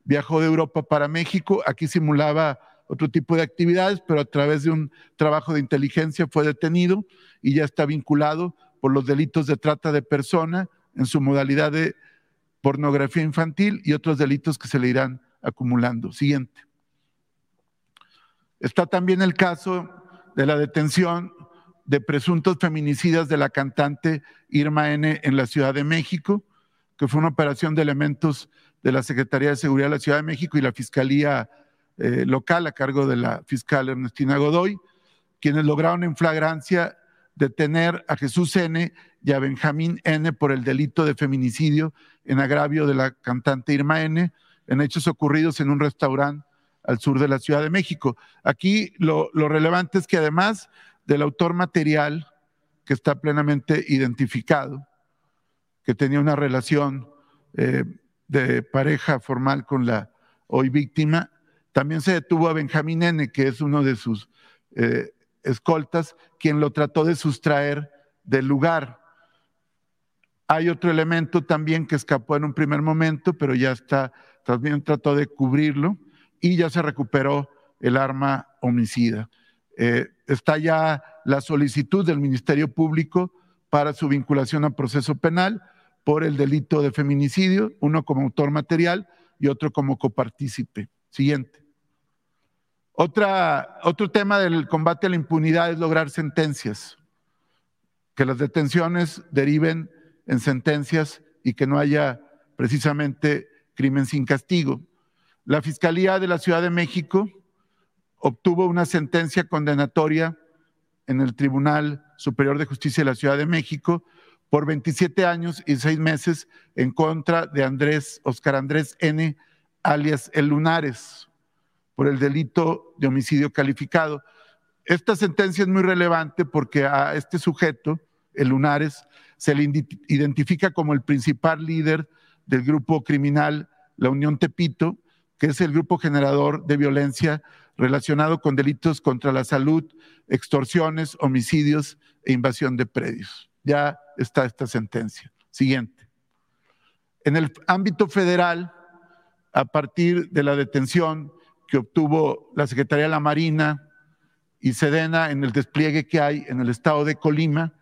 viajó de Europa para México, aquí simulaba otro tipo de actividades, pero a través de un trabajo de inteligencia fue detenido y ya está vinculado por los delitos de trata de persona en su modalidad de pornografía infantil y otros delitos que se le irán acumulando. Siguiente. Está también el caso de la detención de presuntos feminicidas de la cantante Irma N. en la Ciudad de México, que fue una operación de elementos de la Secretaría de Seguridad de la Ciudad de México y la Fiscalía eh, local a cargo de la fiscal Ernestina Godoy, quienes lograron en flagrancia detener a Jesús N. y a Benjamín N. por el delito de feminicidio en agravio de la cantante Irma N. en hechos ocurridos en un restaurante al sur de la Ciudad de México. Aquí lo, relevante es que además del autor material, que está plenamente identificado, que tenía una relación eh, de pareja formal con la hoy víctima, también se detuvo a Benjamín N., que es uno de sus eh, escoltas, quien lo trató de sustraer del lugar. Hay otro elemento también que escapó en un primer momento, pero ya está, también trató de cubrirlo y ya se recuperó el arma homicida. Eh, está ya la solicitud del Ministerio Público para su vinculación a proceso penal por el delito de feminicidio, uno como autor material y otro como copartícipe. Siguiente. Otra, otro tema del combate a la impunidad es lograr sentencias, que las detenciones deriven en sentencias y que no haya precisamente crimen sin castigo. La Fiscalía de la Ciudad de México obtuvo una sentencia condenatoria en el Tribunal Superior de Justicia de la Ciudad de México por 27 años y 6 meses en contra de Andrés, Oscar Andrés N., alias El Lunares, por el delito de homicidio calificado. Esta sentencia es muy relevante porque a este sujeto, el Lunares, se le identifica como el principal líder del grupo criminal La Unión Tepito, que es el grupo generador de violencia relacionado con delitos contra la salud, extorsiones, homicidios e invasión de predios. Ya está esta sentencia. Siguiente. En el ámbito federal, a partir de la detención que obtuvo la Secretaría de la Marina y Sedena en el despliegue que hay en el estado de Colima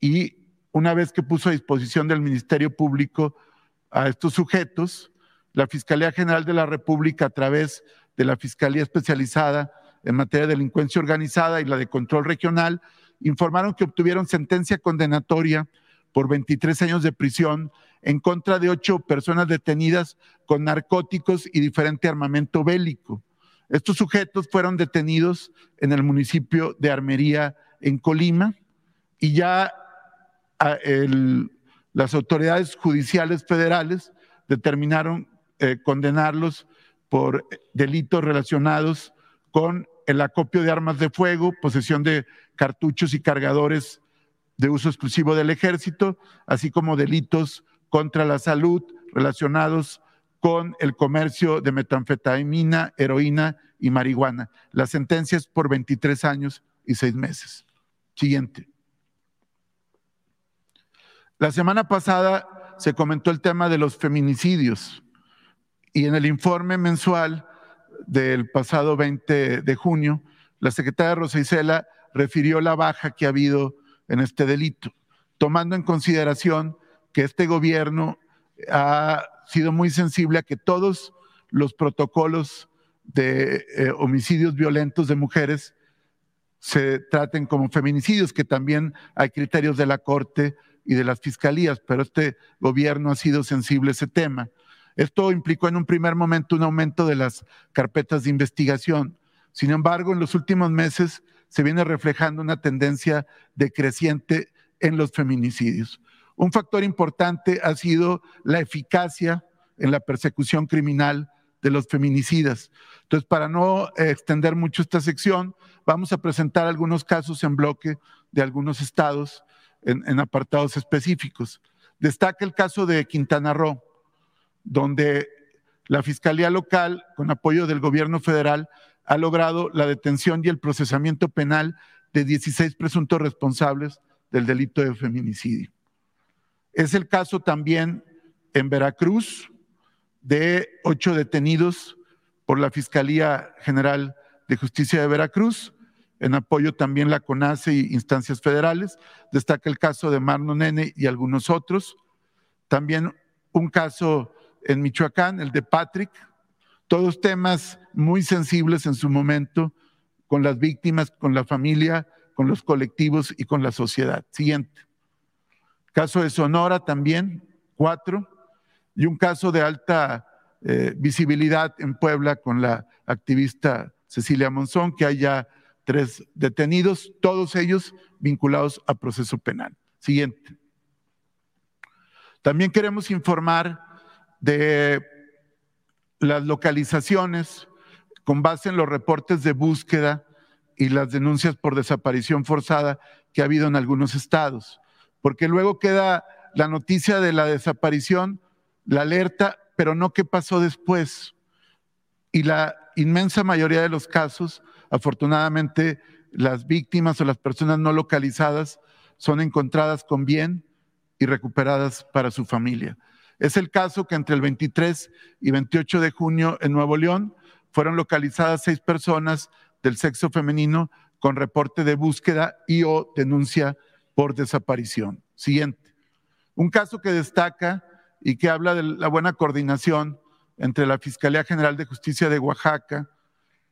y una vez que puso a disposición del Ministerio Público a estos sujetos, la Fiscalía General de la República a través de la Fiscalía Especializada en materia de delincuencia organizada y la de control regional informaron que obtuvieron sentencia condenatoria por 23 años de prisión en contra de ocho personas detenidas con narcóticos y diferente armamento bélico. Estos sujetos fueron detenidos en el municipio de Armería, en Colima. y ya las autoridades judiciales federales determinaron eh, condenarlos por delitos relacionados con el acopio de armas de fuego, posesión de cartuchos y cargadores de uso exclusivo del ejército, así como delitos contra la salud relacionados con el comercio de metanfetamina, heroína y marihuana. La sentencia es por 23 años y 6 meses. Siguiente. La semana pasada se comentó el tema de los feminicidios y en el informe mensual del pasado 20 de junio, la secretaria Rosa Isela refirió la baja que ha habido en este delito, tomando en consideración que este gobierno ha sido muy sensible a que todos los protocolos de eh, homicidios violentos de mujeres se traten como feminicidios, que también hay criterios de la Corte y de las fiscalías, pero este gobierno ha sido sensible a ese tema. Esto implicó en un primer momento un aumento de las carpetas de investigación. Sin embargo, en los últimos meses se viene reflejando una tendencia decreciente en los feminicidios. Un factor importante ha sido la eficacia en la persecución criminal de los feminicidas. Entonces, para no extender mucho esta sección, vamos a presentar algunos casos en bloque de algunos estados en, apartados específicos. Destaca el caso de Quintana Roo, donde la Fiscalía Local, con apoyo del gobierno federal, ha logrado la detención y el procesamiento penal de 16 presuntos responsables del delito de feminicidio. Es el caso también en Veracruz de ocho detenidos por la Fiscalía General de Justicia de Veracruz, en apoyo también la CONACE y instancias federales. Destaca el caso de Marno Nene y algunos otros. También un caso en Michoacán, el de Patrick. Todos temas muy sensibles en su momento con las víctimas, con la familia, con los colectivos y con la sociedad. Siguiente. Caso de Sonora también, cuatro. Y un caso de alta eh, visibilidad en Puebla con la activista Cecilia Monzón, que haya tres detenidos, todos ellos vinculados a proceso penal. Siguiente. También queremos informar de las localizaciones con base en los reportes de búsqueda y las denuncias por desaparición forzada que ha habido en algunos estados, porque luego queda la noticia de la desaparición, la alerta, pero no qué pasó después. Y la inmensa mayoría de los casos Afortunadamente, las víctimas o las personas no localizadas son encontradas con bien y recuperadas para su familia. Es el caso que entre el 23 y 28 de junio en Nuevo León fueron localizadas seis personas del sexo femenino con reporte de búsqueda y o denuncia por desaparición. Siguiente. Un caso que destaca y que habla de la buena coordinación entre la Fiscalía General de Justicia de Oaxaca,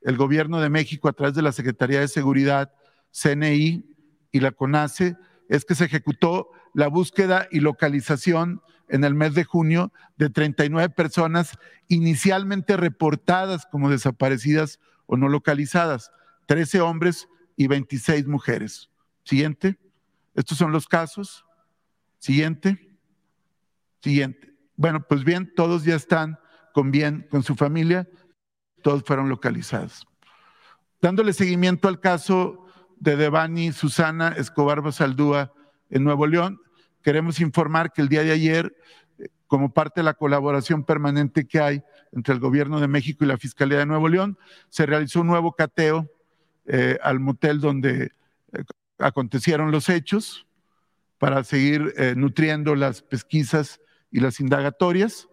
el gobierno de México a través de la Secretaría de Seguridad, CNI y la CONACE es que se ejecutó la búsqueda y localización en el mes de junio de 39 personas inicialmente reportadas como desaparecidas o no localizadas, 13 hombres y 26 mujeres. Siguiente. Estos son los casos. Siguiente. Siguiente. Bueno, pues bien, todos ya están con bien con su familia todos fueron localizados. Dándole seguimiento al caso de Devani Susana Escobar Basaldúa en Nuevo León, queremos informar que el día de ayer, como parte de la colaboración permanente que hay entre el Gobierno de México y la Fiscalía de Nuevo León, se realizó un nuevo cateo eh, al motel donde eh, acontecieron los hechos para seguir eh, nutriendo las pesquisas y las indagatorias.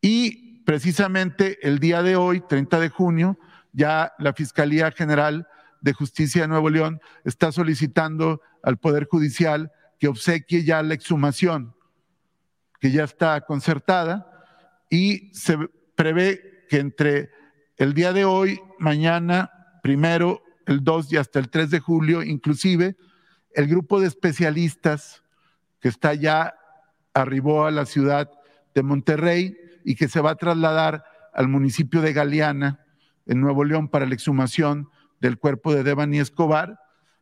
Y precisamente el día de hoy, 30 de junio, ya la Fiscalía General de Justicia de Nuevo León está solicitando al Poder Judicial que obsequie ya la exhumación, que ya está concertada, y se prevé que entre el día de hoy, mañana, primero, el 2 y hasta el 3 de julio, inclusive, el grupo de especialistas que está ya arribó a la ciudad de Monterrey y que se va a trasladar al municipio de Galeana, en Nuevo León, para la exhumación del cuerpo de Devani Escobar.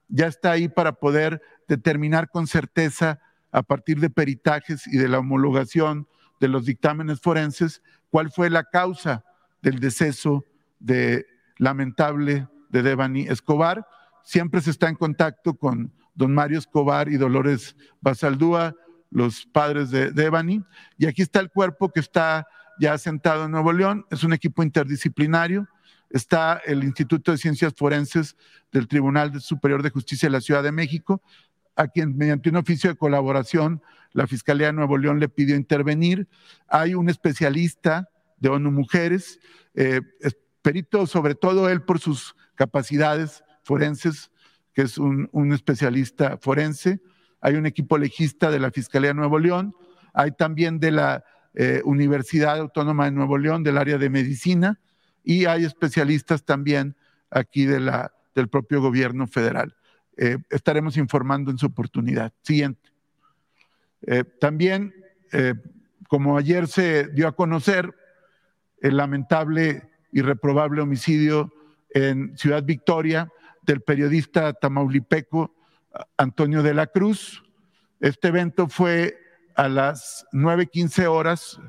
ya está ahí para poder determinar con certeza a partir de peritajes y de la homologación de los dictámenes forenses cuál fue la causa del deceso de lamentable de Devani Escobar. Siempre se está en contacto con don Mario Escobar y Dolores Basaldúa, los padres de Devani. Y aquí está el cuerpo que está ya sentado en Nuevo León. Es un equipo interdisciplinario. Está el Instituto de Ciencias Forenses del Tribunal Superior de Justicia de la Ciudad de México, a quien mediante un oficio de colaboración la Fiscalía de Nuevo León le pidió intervenir. Hay un especialista de ONU Mujeres, eh, perito sobre todo él por sus capacidades forenses, que es un, especialista forense. Hay un equipo legista de la Fiscalía de Nuevo León. Hay también de la eh, Universidad Autónoma de Nuevo León, del área de medicina. Y hay especialistas también aquí de del propio gobierno federal. Eh, estaremos informando en su oportunidad. Siguiente. Eh, también, eh, como ayer se dio a conocer, el lamentable y reprobable homicidio en Ciudad Victoria del periodista tamaulipeco Antonio de la Cruz. Este evento fue a las 9.15 horas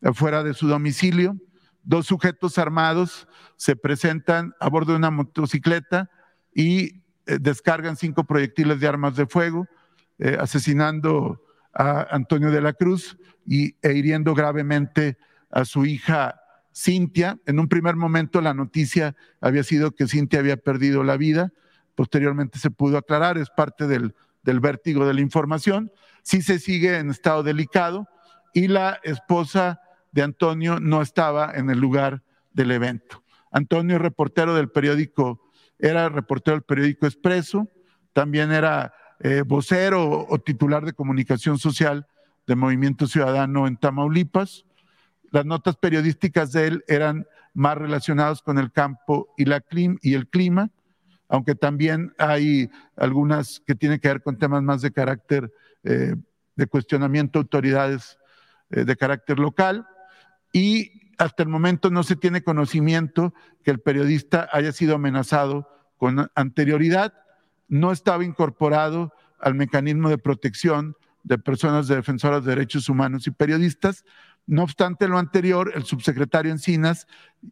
afuera de su domicilio. Dos sujetos armados se presentan a bordo de una motocicleta y eh, descargan cinco proyectiles de armas de fuego, eh, asesinando a Antonio de la Cruz y, e hiriendo gravemente a su hija Cintia. En un primer momento la noticia había sido que Cintia había perdido la vida, posteriormente se pudo aclarar, es parte del, del vértigo de la información. Sí se sigue en estado delicado y la esposa de Antonio no estaba en el lugar del evento. Antonio reportero del periódico era reportero del periódico Expreso, también era eh, vocero o, titular de comunicación social de Movimiento Ciudadano en Tamaulipas. Las notas periodísticas de él eran más relacionadas con el campo y, la y el clima, aunque también hay algunas que tienen que ver con temas más de carácter eh, de cuestionamiento autoridades eh, de carácter local. Y hasta el momento no se tiene conocimiento que el periodista haya sido amenazado con anterioridad, no estaba incorporado al mecanismo de protección de personas defensoras de derechos humanos y periodistas. No obstante lo anterior, el subsecretario Encinas,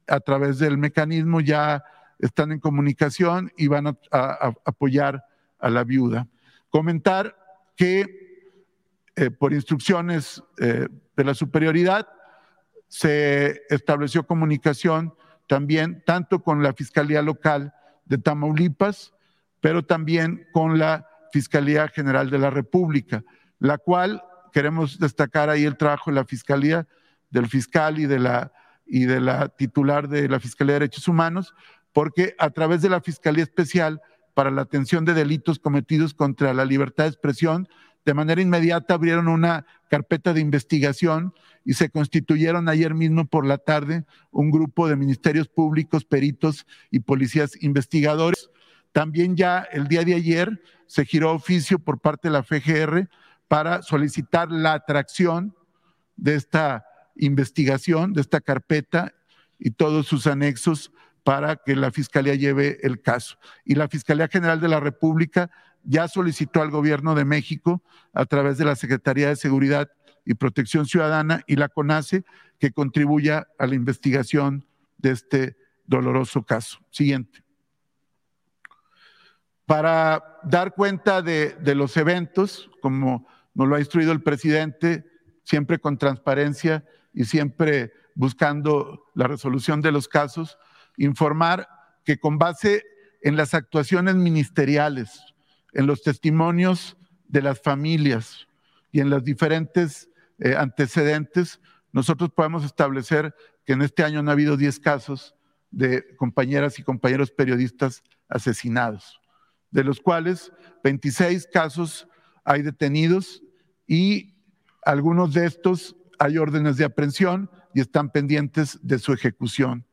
a través del mecanismo, ya están en comunicación y van a, apoyar a la viuda. Comentar que eh, por instrucciones eh, de la superioridad, se estableció comunicación también tanto con la Fiscalía Local de Tamaulipas, pero también con la Fiscalía General de la República, la cual queremos destacar ahí el trabajo de la Fiscalía, del fiscal y de la, titular de la Fiscalía de Derechos Humanos, porque a través de la Fiscalía Especial para la Atención de Delitos Cometidos contra la Libertad de Expresión, de manera inmediata abrieron una carpeta de investigación y se constituyeron ayer mismo por la tarde un grupo de ministerios públicos, peritos y policías investigadores. También ya el día de ayer se giró oficio por parte de la FGR para solicitar la atracción de esta investigación, de esta carpeta y todos sus anexos para que la Fiscalía lleve el caso. Y la Fiscalía General de la República ya solicitó al gobierno de México a través de la Secretaría de Seguridad y Protección Ciudadana y la CONACE que contribuya a la investigación de este doloroso caso. Siguiente. Para dar cuenta de, de los eventos, como nos lo ha instruido el presidente, siempre con transparencia y siempre buscando la resolución de los casos, informar que con base en las actuaciones ministeriales, en los testimonios de las familias y en los diferentes eh, antecedentes, nosotros podemos establecer que en este año han habido 10 casos de compañeras y compañeros periodistas asesinados, de los cuales 26 casos hay detenidos y algunos de estos hay órdenes de aprehensión y están pendientes de su ejecución.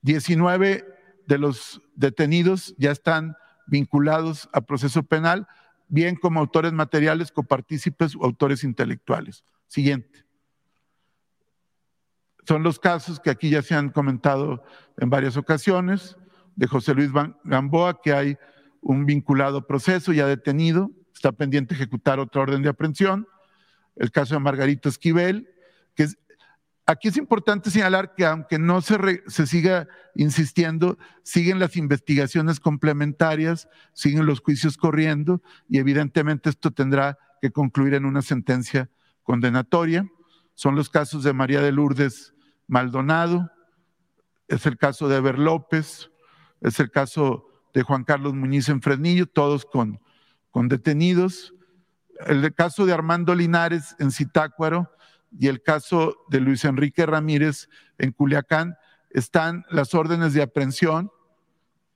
19 de los detenidos ya están vinculados a proceso penal, bien como autores materiales, copartícipes o autores intelectuales. Siguiente. Son los casos que aquí ya se han comentado en varias ocasiones de José Luis Gamboa, que hay un vinculado proceso ya detenido, está pendiente ejecutar otra orden de aprehensión. El caso de Margarito Esquivel, que aquí es importante señalar que aunque no se, se siga insistiendo, siguen las investigaciones complementarias, siguen los juicios corriendo y evidentemente esto tendrá que concluir en una sentencia condenatoria. Son los casos de María de Lourdes Maldonado, es el caso de Eber López, es el caso de Juan Carlos Muñiz en Fresnillo, todos con, con detenidos. El caso de Armando Linares en Zitácuaro y el caso de Luis Enrique Ramírez en Culiacán, están las órdenes de aprehensión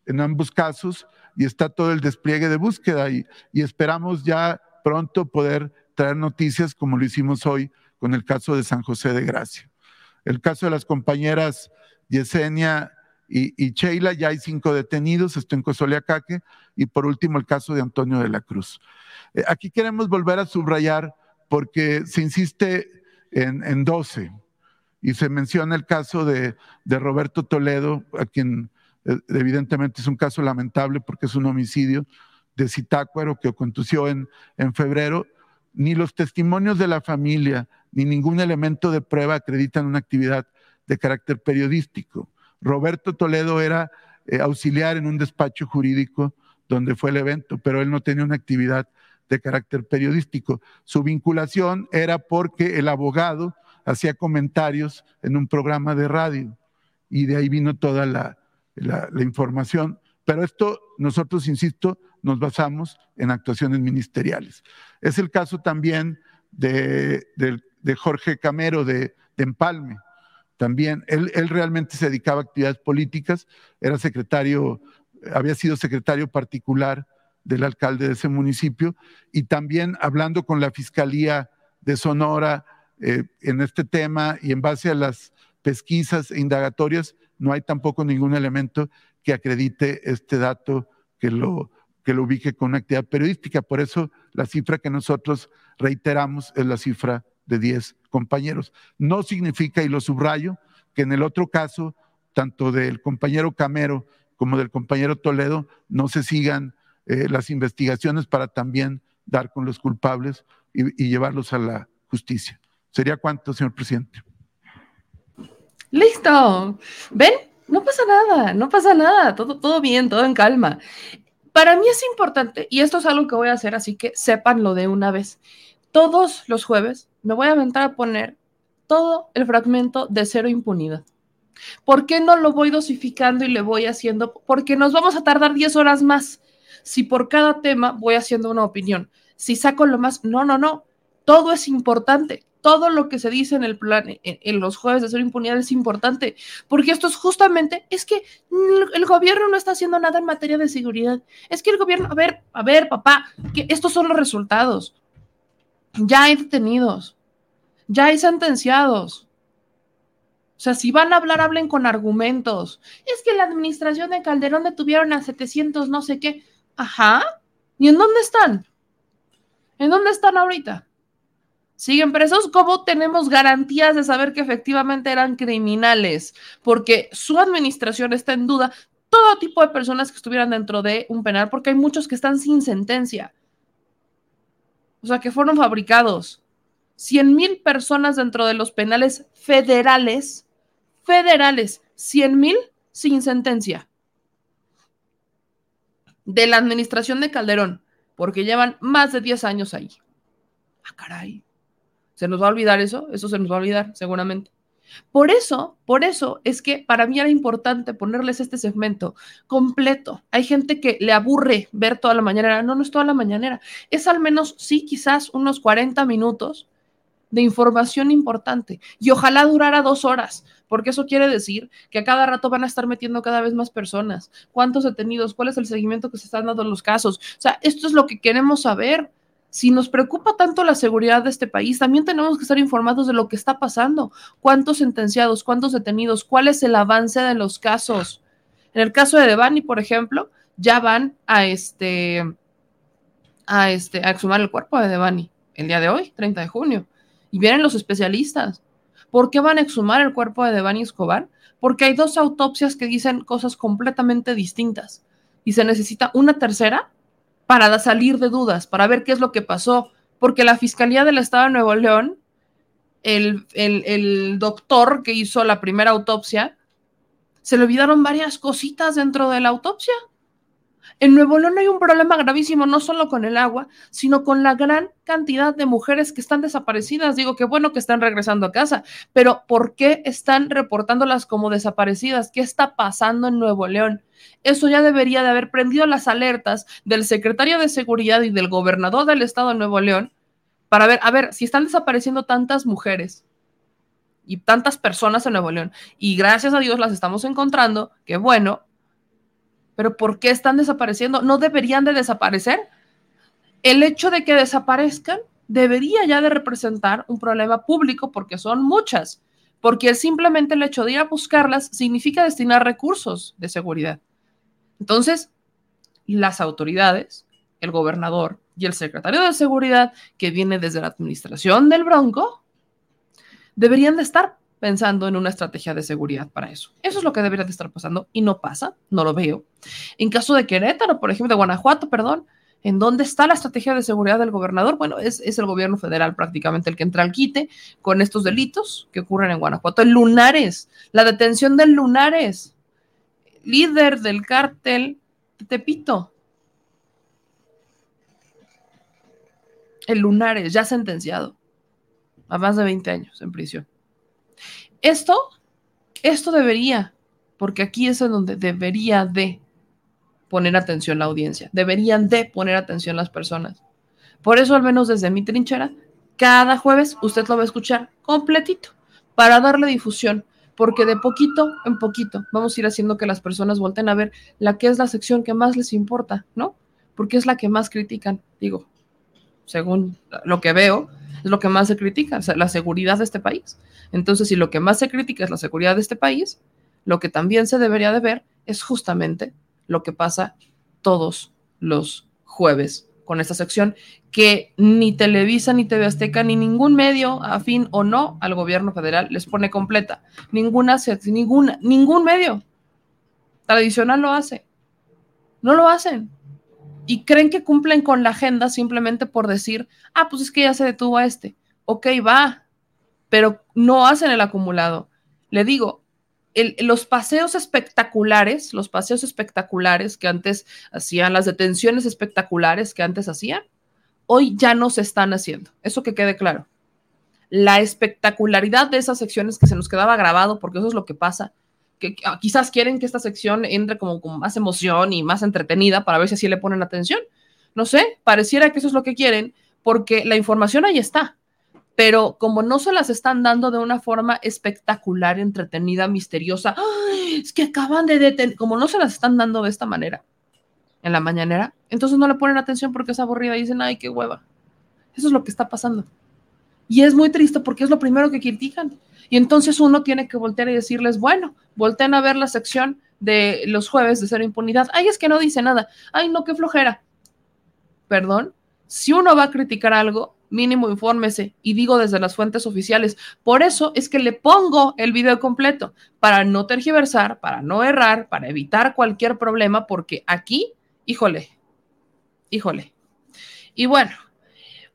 en ambos casos y está todo el despliegue de búsqueda y, y esperamos ya pronto poder traer noticias como lo hicimos hoy con el caso de San José de Gracia. El caso de las compañeras Yesenia y, y Sheila, ya hay cinco detenidos, esto en Cozoleacaque, y por último el caso de Antonio de la Cruz. Eh, aquí queremos volver a subrayar porque se insiste en, en 12 y se menciona el caso de, Roberto Toledo, a quien eh, evidentemente es un caso lamentable porque es un homicidio de Citácuaro que aconteció en, en febrero, ni los testimonios de la familia, ni ningún elemento de prueba acreditan una actividad de carácter periodístico. Roberto Toledo era eh, auxiliar en un despacho jurídico donde fue el evento, pero él no tenía una actividad de carácter periodístico. Su vinculación era porque el abogado hacía comentarios en un programa de radio y de ahí vino toda la, información. Pero esto nosotros, insisto, nos basamos en actuaciones ministeriales. Es el caso también de, de, de Jorge Camero de, de Empalme, también. Él, él, realmente se dedicaba a actividades políticas, era secretario, había sido secretario particular del alcalde de ese municipio y también hablando con la Fiscalía de Sonora eh, en este tema y en base a las pesquisas e indagatorias, no hay tampoco ningún elemento que acredite este dato que lo, que lo ubique con una actividad periodística. Por eso la cifra que nosotros reiteramos es la cifra de 10 compañeros. No significa, y lo subrayo, que en el otro caso, tanto del compañero Camero como del compañero Toledo, no se sigan eh, las investigaciones para también dar con los culpables y, y llevarlos a la justicia. ¿Sería cuánto, señor presidente? Listo. ¿Ven? No pasa nada, no pasa nada, todo, todo bien, todo en calma. Para mí es importante, y esto es algo que voy a hacer, así que sépanlo de una vez. Todos los jueves me voy a aventar a poner todo el fragmento de cero impunidad. ¿Por qué no lo voy dosificando y le voy haciendo? Porque nos vamos a tardar 10 horas más. Si por cada tema voy haciendo una opinión, si saco lo más, no, no, no, todo es importante. Todo lo que se dice en el plan, en, los jueves de cero impunidad es importante, porque esto es justamente, es que el gobierno no está haciendo nada en materia de seguridad. Es que el gobierno, a ver, a ver, papá, que estos son los resultados. Ya hay detenidos, ya hay sentenciados. O sea, si van a hablar, hablen con argumentos. Es que la administración de Calderón detuvieron a 700 no sé qué. Ajá. ¿Y en dónde están? ¿En dónde están ahorita? ¿Siguen presos? ¿Cómo tenemos garantías de saber que efectivamente eran criminales? Porque su administración está en duda. Todo tipo de personas que estuvieran dentro de un penal, porque hay muchos que están sin sentencia. O sea, que fueron fabricados. 100 mil personas dentro de los penales federales, federales, 100 mil sin sentencia. De la administración de Calderón, porque llevan más de 10 años ahí. Ah, caray. ¿Se nos va a olvidar eso? Eso se nos va a olvidar, seguramente. Por eso, por eso es que para mí era importante ponerles este segmento completo. Hay gente que le aburre ver toda la mañanera. No, no es toda la mañanera. Es al menos, sí, quizás unos 40 minutos de información importante. Y ojalá durara dos horas, porque eso quiere decir que a cada rato van a estar metiendo cada vez más personas. ¿Cuántos detenidos? ¿Cuál es el seguimiento que se están dando los casos? O sea, esto es lo que queremos saber si nos preocupa tanto la seguridad de este país, también tenemos que estar informados de lo que está pasando, cuántos sentenciados, cuántos detenidos, cuál es el avance de los casos. En el caso de Devani, por ejemplo, ya van a este a este a exhumar el cuerpo de Devani el día de hoy, 30 de junio, y vienen los especialistas. ¿Por qué van a exhumar el cuerpo de Devani Escobar? Porque hay dos autopsias que dicen cosas completamente distintas y se necesita una tercera para salir de dudas, para ver qué es lo que pasó, porque la Fiscalía del Estado de Nuevo León, el, el doctor que hizo la primera autopsia, se le olvidaron varias cositas dentro de la autopsia. En Nuevo León hay un problema gravísimo, no solo con el agua, sino con la gran cantidad de mujeres que están desaparecidas. Digo, qué bueno que están regresando a casa, pero ¿por qué están reportándolas como desaparecidas? ¿Qué está pasando en Nuevo León? Eso ya debería de haber prendido las alertas del secretario de Seguridad y del gobernador del estado de Nuevo León para ver, a ver, si están desapareciendo tantas mujeres y tantas personas en Nuevo León, y gracias a Dios las estamos encontrando, qué bueno, pero ¿por qué están desapareciendo? ¿No deberían de desaparecer? El hecho de que desaparezcan debería ya de representar un problema público porque son muchas, porque simplemente el hecho de ir a buscarlas significa destinar recursos de seguridad. Entonces, las autoridades, el gobernador y el secretario de seguridad que viene desde la administración del Bronco, deberían de estar pensando en una estrategia de seguridad para eso. Eso es lo que debería de estar pasando y no pasa, no lo veo. En caso de Querétaro, por ejemplo, de Guanajuato, perdón, ¿en dónde está la estrategia de seguridad del gobernador? Bueno, es, es el gobierno federal prácticamente el que entra al quite con estos delitos que ocurren en Guanajuato. El Lunares, la detención del Lunares, líder del cártel de Tepito. El Lunares, ya sentenciado a más de 20 años en prisión. Esto, esto debería, porque aquí es en donde debería de poner atención la audiencia, deberían de poner atención las personas. Por eso, al menos desde mi trinchera, cada jueves usted lo va a escuchar completito para darle difusión, porque de poquito en poquito vamos a ir haciendo que las personas volten a ver la que es la sección que más les importa, ¿no? Porque es la que más critican, digo, según lo que veo, es lo que más se critica, la seguridad de este país. Entonces, si lo que más se critica es la seguridad de este país, lo que también se debería de ver es justamente lo que pasa todos los jueves con esta sección que ni Televisa, ni TV Azteca, ni ningún medio afín o no al gobierno federal les pone completa. Ninguna, ninguna, ningún medio tradicional lo hace. No lo hacen y creen que cumplen con la agenda simplemente por decir, ah, pues es que ya se detuvo a este. Ok, va, pero no hacen el acumulado. Le digo, los paseos espectaculares, los paseos espectaculares que antes hacían, las detenciones espectaculares que antes hacían, hoy ya no se están haciendo. Eso que quede claro. La espectacularidad de esas secciones que se nos quedaba grabado, porque eso es lo que pasa, que ah, quizás quieren que esta sección entre como con más emoción y más entretenida para ver si así le ponen atención. No sé, pareciera que eso es lo que quieren porque la información ahí está, pero como no se las están dando de una forma espectacular, entretenida, misteriosa, es que acaban de detener, como no se las están dando de esta manera en la mañanera, entonces no le ponen atención porque es aburrida y dicen, ay, qué hueva. Eso es lo que está pasando. Y es muy triste porque es lo primero que critican. Y entonces uno tiene que voltear y decirles, bueno, volteen a ver la sección de los jueves de cero impunidad. Ay, es que no dice nada. Ay, no, qué flojera. Perdón. Si uno va a criticar algo, mínimo infórmese y digo desde las fuentes oficiales. Por eso es que le pongo el video completo, para no tergiversar, para no errar, para evitar cualquier problema, porque aquí, híjole, híjole. Y bueno,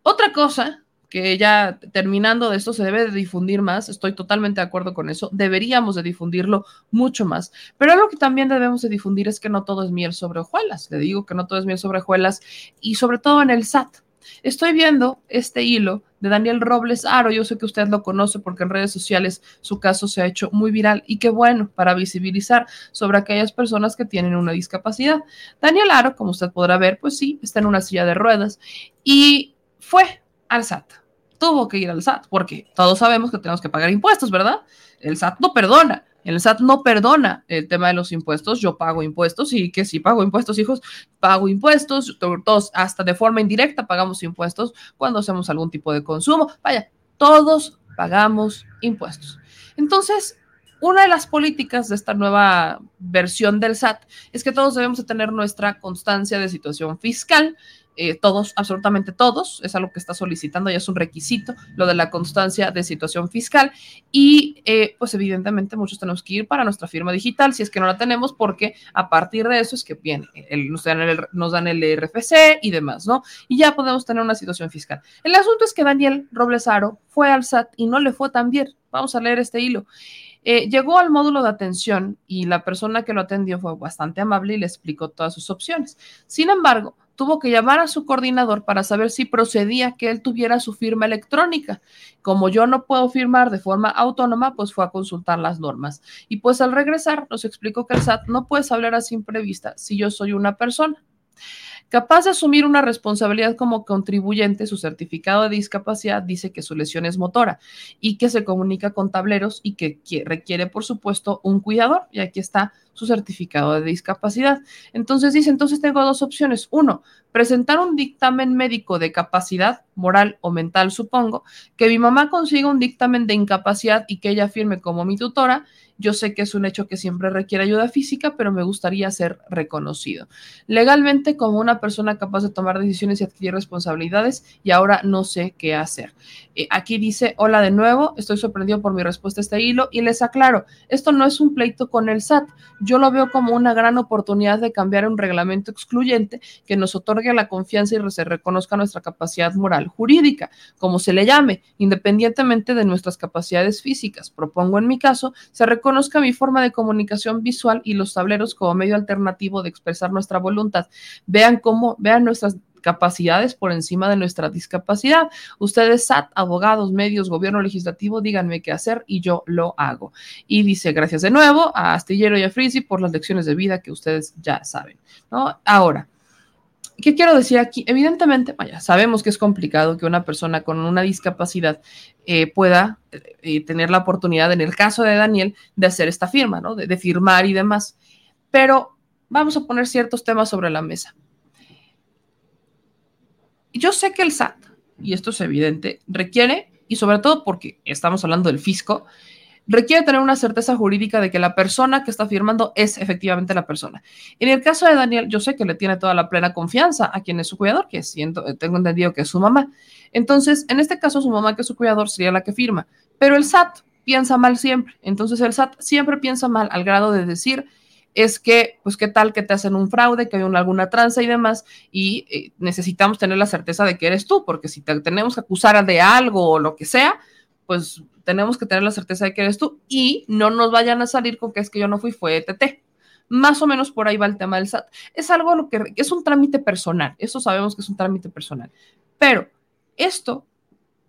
otra cosa que ya terminando de esto se debe de difundir más, estoy totalmente de acuerdo con eso, deberíamos de difundirlo mucho más, pero algo que también debemos de difundir es que no todo es miel sobre hojuelas, le digo que no todo es miel sobre hojuelas y sobre todo en el SAT. Estoy viendo este hilo de Daniel Robles Aro, yo sé que usted lo conoce porque en redes sociales su caso se ha hecho muy viral y qué bueno para visibilizar sobre aquellas personas que tienen una discapacidad. Daniel Aro, como usted podrá ver, pues sí, está en una silla de ruedas y fue al SAT tuvo que ir al SAT, porque todos sabemos que tenemos que pagar impuestos, ¿verdad? El SAT no perdona. El SAT no perdona el tema de los impuestos. Yo pago impuestos y que si pago impuestos, hijos, pago impuestos. Todos, hasta de forma indirecta, pagamos impuestos cuando hacemos algún tipo de consumo. Vaya, todos pagamos impuestos. Entonces, una de las políticas de esta nueva versión del SAT es que todos debemos de tener nuestra constancia de situación fiscal eh, todos, absolutamente todos, es algo que está solicitando, ya es un requisito, lo de la constancia de situación fiscal y eh, pues evidentemente muchos tenemos que ir para nuestra firma digital, si es que no la tenemos, porque a partir de eso es que viene, nos, dan el, nos dan el RFC y demás, ¿no? Y ya podemos tener una situación fiscal. El asunto es que Daniel Roblesaro fue al SAT y no le fue tan bien. Vamos a leer este hilo. Eh, llegó al módulo de atención y la persona que lo atendió fue bastante amable y le explicó todas sus opciones. Sin embargo, tuvo que llamar a su coordinador para saber si procedía que él tuviera su firma electrónica. Como yo no puedo firmar de forma autónoma, pues fue a consultar las normas. Y pues al regresar nos explicó que el SAT no puede hablar a simple vista si yo soy una persona. Capaz de asumir una responsabilidad como contribuyente, su certificado de discapacidad dice que su lesión es motora y que se comunica con tableros y que requiere, por supuesto, un cuidador. Y aquí está su certificado de discapacidad. Entonces dice, entonces tengo dos opciones. Uno, presentar un dictamen médico de capacidad moral o mental, supongo, que mi mamá consiga un dictamen de incapacidad y que ella firme como mi tutora yo sé que es un hecho que siempre requiere ayuda física, pero me gustaría ser reconocido. Legalmente como una persona capaz de tomar decisiones y adquirir responsabilidades y ahora no sé qué hacer. Eh, aquí dice, hola de nuevo, estoy sorprendido por mi respuesta a este hilo y les aclaro, esto no es un pleito con el SAT, yo lo veo como una gran oportunidad de cambiar un reglamento excluyente que nos otorgue la confianza y se reconozca nuestra capacidad moral jurídica, como se le llame, independientemente de nuestras capacidades físicas. Propongo en mi caso, se reconoce conozca mi forma de comunicación visual y los tableros como medio alternativo de expresar nuestra voluntad. Vean cómo, vean nuestras capacidades por encima de nuestra discapacidad. Ustedes, SAT, abogados, medios, gobierno legislativo, díganme qué hacer y yo lo hago. Y dice, gracias de nuevo a Astillero y a Frisi por las lecciones de vida que ustedes ya saben. ¿no? Ahora, ¿Qué quiero decir aquí? Evidentemente, vaya, sabemos que es complicado que una persona con una discapacidad eh, pueda eh, tener la oportunidad, en el caso de Daniel, de hacer esta firma, ¿no? De, firmar y demás. Pero vamos a poner ciertos temas sobre la mesa. Yo sé que el SAT, y esto es evidente, requiere, y sobre todo porque estamos hablando del fisco, requiere tener una certeza jurídica de que la persona que está firmando es efectivamente la persona. En el caso de Daniel, yo sé que le tiene toda la plena confianza a quien es su cuidador, que siento, tengo entendido que es su mamá. Entonces, en este caso, su mamá, que es su cuidador, sería la que firma. Pero el SAT piensa mal siempre. Entonces, el SAT siempre piensa mal al grado de decir, es que, pues, qué tal que te hacen un fraude, que hay alguna tranza y demás, y eh, necesitamos tener la certeza de que eres tú, porque si te tenemos que acusar de algo o lo que sea, pues tenemos que tener la certeza de que eres tú y no nos vayan a salir con que es que yo no fui, fue ETT. Más o menos por ahí va el tema del SAT. Es algo lo que es un trámite personal, eso sabemos que es un trámite personal. Pero esto,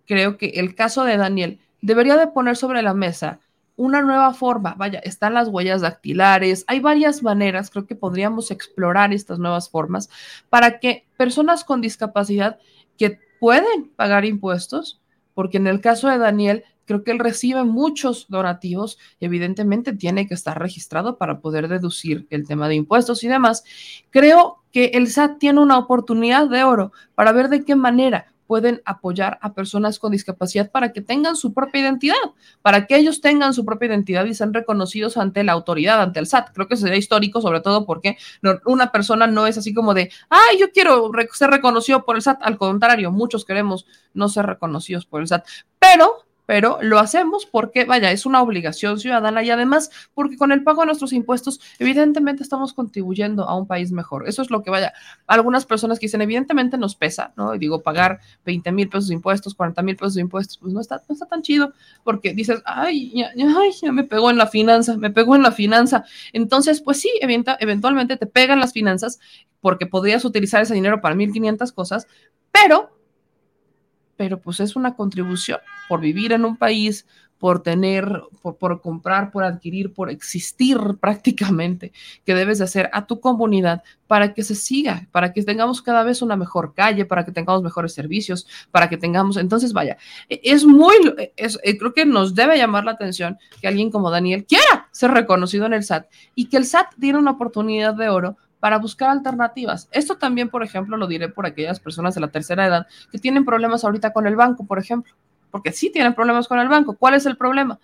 creo que el caso de Daniel debería de poner sobre la mesa una nueva forma. Vaya, están las huellas dactilares, hay varias maneras, creo que podríamos explorar estas nuevas formas para que personas con discapacidad que pueden pagar impuestos, porque en el caso de Daniel creo que él recibe muchos donativos evidentemente tiene que estar registrado para poder deducir el tema de impuestos y demás. Creo que el SAT tiene una oportunidad de oro para ver de qué manera pueden apoyar a personas con discapacidad para que tengan su propia identidad, para que ellos tengan su propia identidad y sean reconocidos ante la autoridad, ante el SAT. Creo que sería histórico, sobre todo porque una persona no es así como de, ay, yo quiero ser reconocido por el SAT. Al contrario, muchos queremos no ser reconocidos por el SAT. Pero pero lo hacemos porque, vaya, es una obligación ciudadana y además porque con el pago de nuestros impuestos, evidentemente estamos contribuyendo a un país mejor. Eso es lo que, vaya, algunas personas que dicen, evidentemente nos pesa, ¿no? Y digo, pagar 20 mil pesos de impuestos, 40 mil pesos de impuestos, pues no está, no está tan chido porque dices, ay ya, ay, ya me pegó en la finanza, me pegó en la finanza. Entonces, pues sí, eventualmente te pegan las finanzas porque podrías utilizar ese dinero para 1.500 cosas, pero pero pues es una contribución por vivir en un país, por tener, por, comprar, por adquirir, por existir prácticamente, que debes de hacer a tu comunidad para que se siga, para que tengamos cada vez una mejor calle, para que tengamos mejores servicios, para que tengamos, entonces vaya, e, es muy, es, eh, creo que nos debe llamar la atención que alguien como Daniel quiera ser reconocido en el SAT y que el SAT tiene una oportunidad de oro para buscar alternativas. Esto también, por ejemplo, lo diré por aquellas personas de la tercera edad que tienen problemas ahorita con el banco, por ejemplo, porque sí tienen problemas con el banco. ¿Cuál es el problema?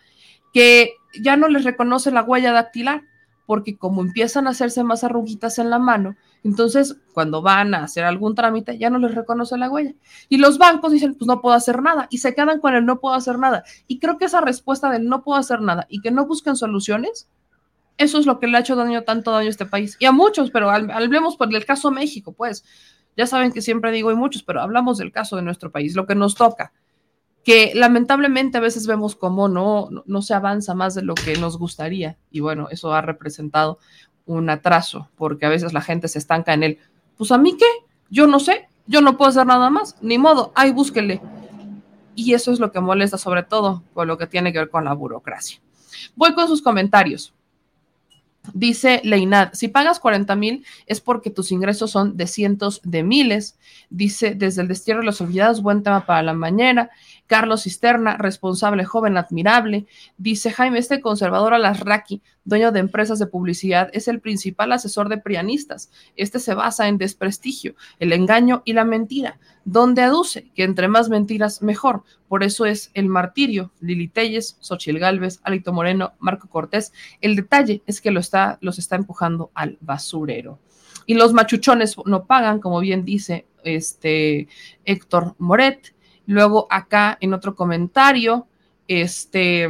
Que ya no les reconoce la huella dactilar, porque como empiezan a hacerse más arruguitas en la mano, Entonces, cuando van a hacer algún trámite, ya no les reconoce la huella. Y los bancos dicen, pues no puedo hacer nada. Y se quedan con el no puedo hacer nada. Y creo que esa respuesta del no puedo hacer nada y que no busquen soluciones, eso es lo que le ha hecho daño, tanto daño a este país. Y a muchos, pero hablemos por el caso México, pues. Ya saben que siempre digo hay muchos, pero hablamos del caso de nuestro país, lo que nos toca que lamentablemente a veces vemos como no, no, se avanza más de lo que nos gustaría. Y bueno, eso ha representado un atraso, porque a veces la gente se estanca en el, pues a mí qué, yo no sé, yo no puedo hacer nada más, ni modo, ay, búsquele. Y eso es lo que molesta sobre todo por lo que tiene que ver con la burocracia. Voy con sus comentarios. Dice Leinad, si pagas 40 mil es porque tus ingresos son de cientos de miles. Dice, desde el destierro de los olvidados, buen tema para la mañana. Carlos Cisterna, responsable, joven, admirable. Dice Jaime, este conservador Alasraqui, dueño de empresas de publicidad, es el principal asesor de prianistas. Este se basa en desprestigio, el engaño y la mentira, donde aduce que entre más mentiras, mejor. Por eso es el martirio. Lili Telles, Xochil Gálvez, Alito Moreno, Marco Cortés. El detalle es que lo está, los está empujando al basurero. Y los machuchones no pagan, como bien dice este Héctor Moret. Luego acá en otro comentario, este,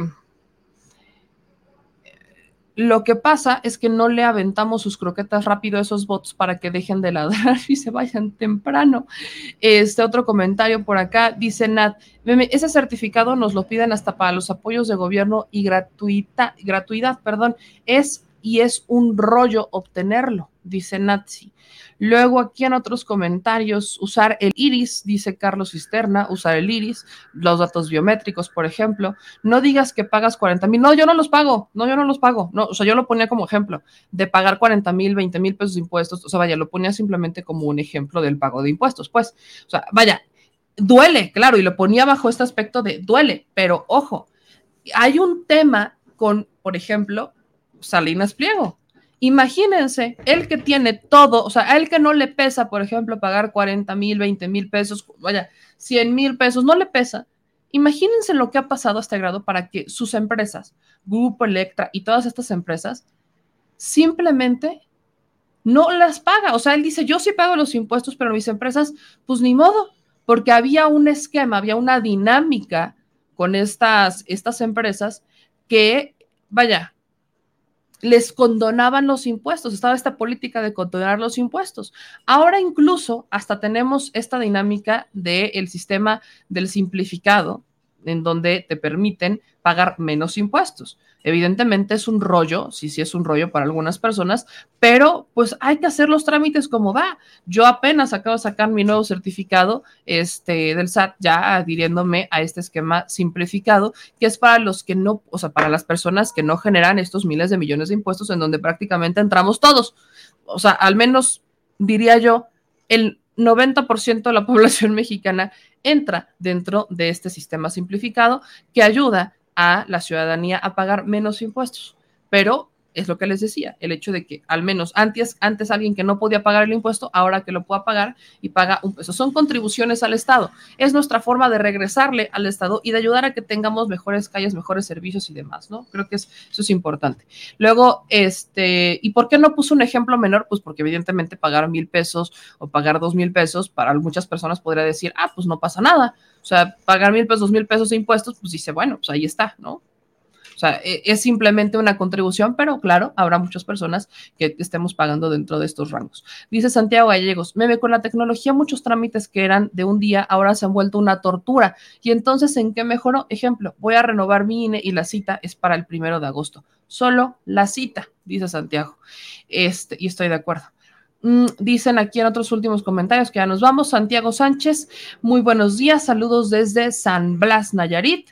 lo que pasa es que no le aventamos sus croquetas rápido a esos bots para que dejen de ladrar y se vayan temprano. Este otro comentario por acá dice Nat, ese certificado nos lo piden hasta para los apoyos de gobierno y gratuita, gratuidad, perdón, es y es un rollo obtenerlo, dice Nazi. Luego aquí en otros comentarios, usar el iris, dice Carlos Cisterna, usar el iris, los datos biométricos, por ejemplo. No digas que pagas 40 mil, no, yo no los pago, no, yo no los pago. No, o sea, yo lo ponía como ejemplo de pagar 40 mil, 20 mil pesos de impuestos. O sea, vaya, lo ponía simplemente como un ejemplo del pago de impuestos, pues. O sea, vaya, duele, claro, y lo ponía bajo este aspecto de duele, pero ojo, hay un tema con, por ejemplo, Salinas Pliego. Imagínense, el que tiene todo, o sea, el que no le pesa, por ejemplo, pagar 40 mil, 20 mil pesos, vaya, 100 mil pesos, no le pesa. Imagínense lo que ha pasado a este grado para que sus empresas, Grupo Electra y todas estas empresas, simplemente no las paga. O sea, él dice, yo sí pago los impuestos, pero mis empresas, pues ni modo, porque había un esquema, había una dinámica con estas, estas empresas que, vaya, les condonaban los impuestos, estaba esta política de condonar los impuestos. Ahora incluso hasta tenemos esta dinámica del sistema del simplificado, en donde te permiten pagar menos impuestos. Evidentemente es un rollo, sí, sí es un rollo para algunas personas, pero pues hay que hacer los trámites como va. Yo apenas acabo de sacar mi nuevo certificado este, del SAT, ya adhiriéndome a este esquema simplificado, que es para los que no, o sea, para las personas que no generan estos miles de millones de impuestos en donde prácticamente entramos todos. O sea, al menos diría yo, el 90% de la población mexicana entra dentro de este sistema simplificado que ayuda a la ciudadanía a pagar menos impuestos. Pero es lo que les decía, el hecho de que al menos antes, antes alguien que no podía pagar el impuesto, ahora que lo pueda pagar y paga un peso. Son contribuciones al Estado. Es nuestra forma de regresarle al Estado y de ayudar a que tengamos mejores calles, mejores servicios y demás, ¿no? Creo que eso es importante. Luego, este, ¿y por qué no puso un ejemplo menor? Pues porque evidentemente pagar mil pesos o pagar dos mil pesos, para muchas personas podría decir, ah, pues no pasa nada. O sea, pagar mil pesos, dos mil pesos de impuestos, pues dice, bueno, pues ahí está, ¿no? O sea, e, es simplemente una contribución, pero claro, habrá muchas personas que estemos pagando dentro de estos rangos. Dice Santiago Gallegos, me ve con la tecnología muchos trámites que eran de un día ahora se han vuelto una tortura. Y entonces, ¿en qué mejoró? Ejemplo, voy a renovar mi INE y la cita es para el primero de agosto. Solo la cita, dice Santiago. Este, y estoy de acuerdo. Mm, dicen aquí en otros últimos comentarios que ya nos vamos. Santiago Sánchez, muy buenos días, saludos desde San Blas, Nayarit.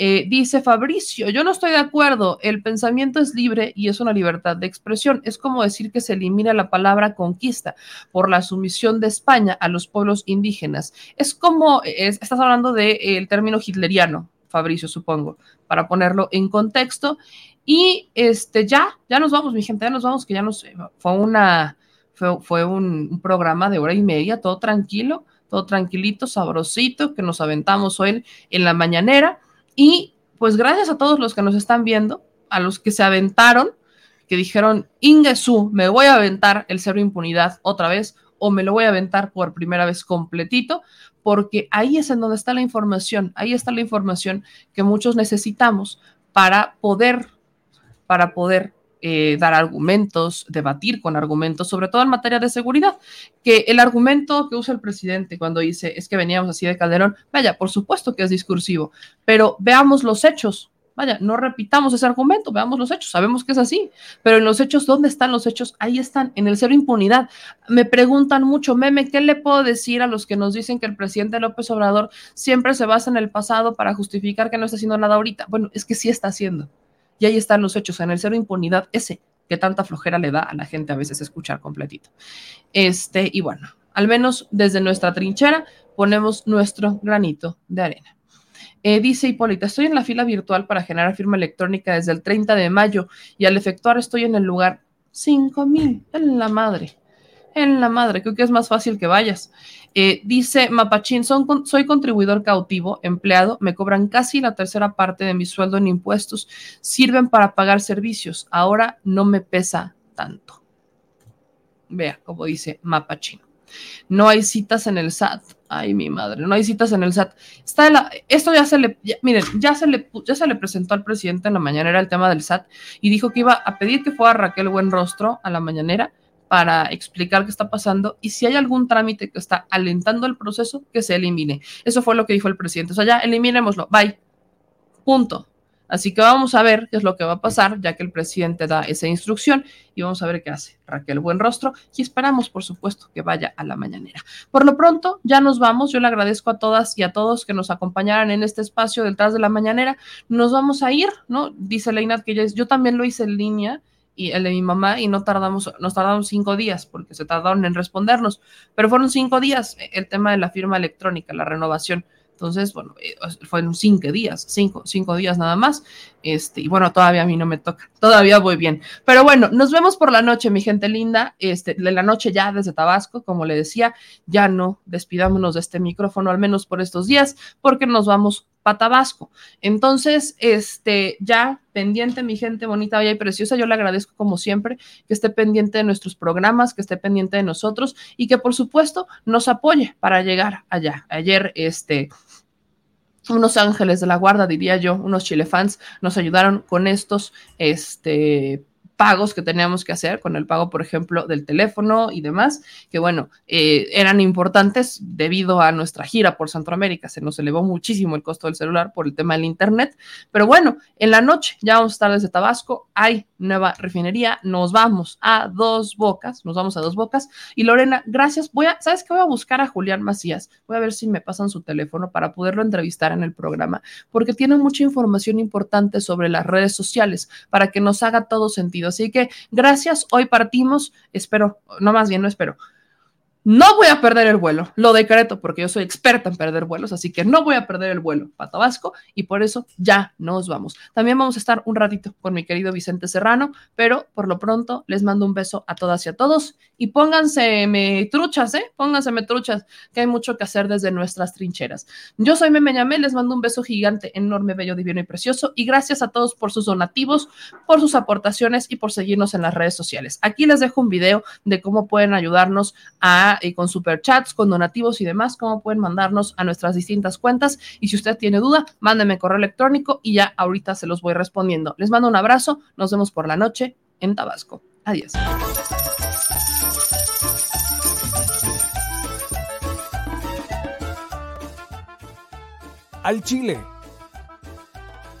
Eh, dice Fabricio, yo no estoy de acuerdo, el pensamiento es libre y es una libertad de expresión. Es como decir que se elimina la palabra conquista por la sumisión de España a los pueblos indígenas. Es como, estás hablando del término hitleriano, Fabricio, supongo, para ponerlo en contexto. Y este, ya, ya nos vamos, mi gente, ya nos vamos, que ya nos fue una, fue, un, programa de hora y media, todo tranquilo, todo tranquilito, sabrosito, que nos aventamos hoy en la mañanera. Y pues gracias a todos los que nos están viendo, a los que se aventaron que dijeron, Ingesu, me voy a aventar el cero impunidad otra vez o me lo voy a aventar por primera vez completito, porque ahí es en donde está la información, ahí está la información que muchos necesitamos para poder, para poder eh, dar argumentos, debatir con argumentos, sobre todo en materia de seguridad, que el argumento que usa el presidente cuando dice es que veníamos así de Calderón, vaya, por supuesto que es discursivo, pero veamos los hechos, Vaya, no repitamos ese argumento, veamos los hechos, sabemos que es así, pero en los hechos, ¿dónde están los hechos? Ahí están, en el cero impunidad. Me preguntan mucho, meme, ¿qué le puedo decir a los que nos dicen que el presidente López Obrador siempre se basa en el pasado para justificar que no está haciendo nada ahorita? Bueno, es que sí está haciendo. Y ahí están los hechos, en el cero impunidad, ese que tanta flojera le da a la gente a veces escuchar completito. Este, y bueno, al menos desde nuestra trinchera ponemos nuestro granito de arena. Eh, dice Hipólita, estoy en la fila virtual para generar firma electrónica desde el 30 de mayo y al efectuar estoy en el lugar 5000, en la madre, en la madre, creo que es más fácil que vayas. Eh, dice Mapachín, soy contribuidor cautivo, empleado, me cobran casi la tercera parte de mi sueldo en impuestos, sirven para pagar servicios, ahora no me pesa tanto. Vea, como dice Mapachín. No hay citas en el SAT. Ay, mi madre, no hay citas en el SAT. Está esto ya se le, miren, ya se le, ya se le presentó al presidente en la mañanera el tema del SAT y dijo que iba a pedir que fuera Raquel Buenrostro a la mañanera para explicar qué está pasando y si hay algún trámite que está alentando el proceso, que se elimine. Eso fue lo que dijo el presidente. O sea, ya eliminémoslo. Bye. Punto. Así que vamos a ver qué es lo que va a pasar, ya que el presidente da esa instrucción y vamos a ver qué hace Raquel Buenrostro y esperamos, por supuesto, que vaya a la mañanera. Por lo pronto, ya nos vamos. Yo le agradezco a todas y a todos que nos acompañaran en este espacio detrás de la mañanera. Nos vamos a ir, ¿no? Dice Leinat que yo también lo hice en línea y el de mi mamá y no tardamos, nos tardamos cinco días porque se tardaron en respondernos, pero fueron cinco días el tema de la firma electrónica, la renovación. Entonces, bueno, eh, fueron cinco días, cinco, cinco días nada más. Este, y bueno, todavía a mí no me toca, todavía voy bien. Pero bueno, nos vemos por la noche, mi gente linda. Este, de la noche ya desde Tabasco, como le decía, ya no despidámonos de este micrófono, al menos por estos días, porque nos vamos para Tabasco. Entonces, este, ya pendiente, mi gente bonita, bella y preciosa, yo le agradezco como siempre que esté pendiente de nuestros programas, que esté pendiente de nosotros y que por supuesto nos apoye para llegar allá. Ayer, este, unos ángeles de la guarda, diría yo, unos chilefans, nos ayudaron con estos este, pagos que teníamos que hacer, con el pago, por ejemplo, del teléfono y demás, que bueno, eh, eran importantes debido a nuestra gira por Centroamérica. Se nos elevó muchísimo el costo del celular por el tema del Internet. Pero bueno, en la noche ya vamos a estar desde Tabasco, hay nueva refinería, nos vamos a dos bocas, nos vamos a dos bocas. Y Lorena, gracias. Voy a, ¿sabes qué? Voy a buscar a Julián Macías. Voy a ver si me pasan su teléfono para poderlo entrevistar en el programa, porque tiene mucha información importante sobre las redes sociales para que nos haga todo sentido Así que gracias, hoy partimos, espero, no más bien, no espero. No voy a perder el vuelo, lo decreto porque yo soy experta en perder vuelos, así que no voy a perder el vuelo para Tabasco y por eso ya nos vamos. También vamos a estar un ratito con mi querido Vicente Serrano, pero por lo pronto les mando un beso a todas y a todos y pónganse me truchas, ¿eh? Pónganse me truchas, que hay mucho que hacer desde nuestras trincheras. Yo soy Meme Ñamé, les mando un beso gigante, enorme, bello, divino y precioso y gracias a todos por sus donativos, por sus aportaciones y por seguirnos en las redes sociales. Aquí les dejo un video de cómo pueden ayudarnos a y con superchats, con donativos y demás, cómo pueden mandarnos a nuestras distintas cuentas. Y si usted tiene duda, mándeme correo electrónico y ya ahorita se los voy respondiendo. Les mando un abrazo, nos vemos por la noche en Tabasco. Adiós. Al Chile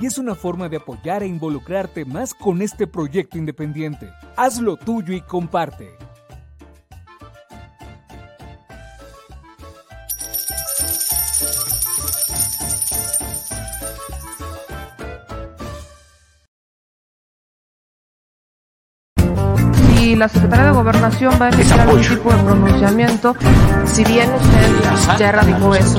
Y es una forma de apoyar e involucrarte más con este proyecto independiente. Hazlo tuyo y comparte. y la Secretaría de Gobernación va a emitir algún tipo de pronunciamiento, si bien usted ya erradicó eso,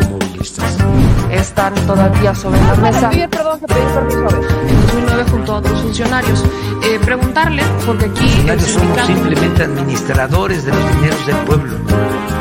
están todavía sobre la mesa. Bien, perdón, pedí permiso. En 2009 junto a otros funcionarios. Eh, preguntarle, porque aquí... Funcionarios somos simplemente administradores de los dineros del pueblo.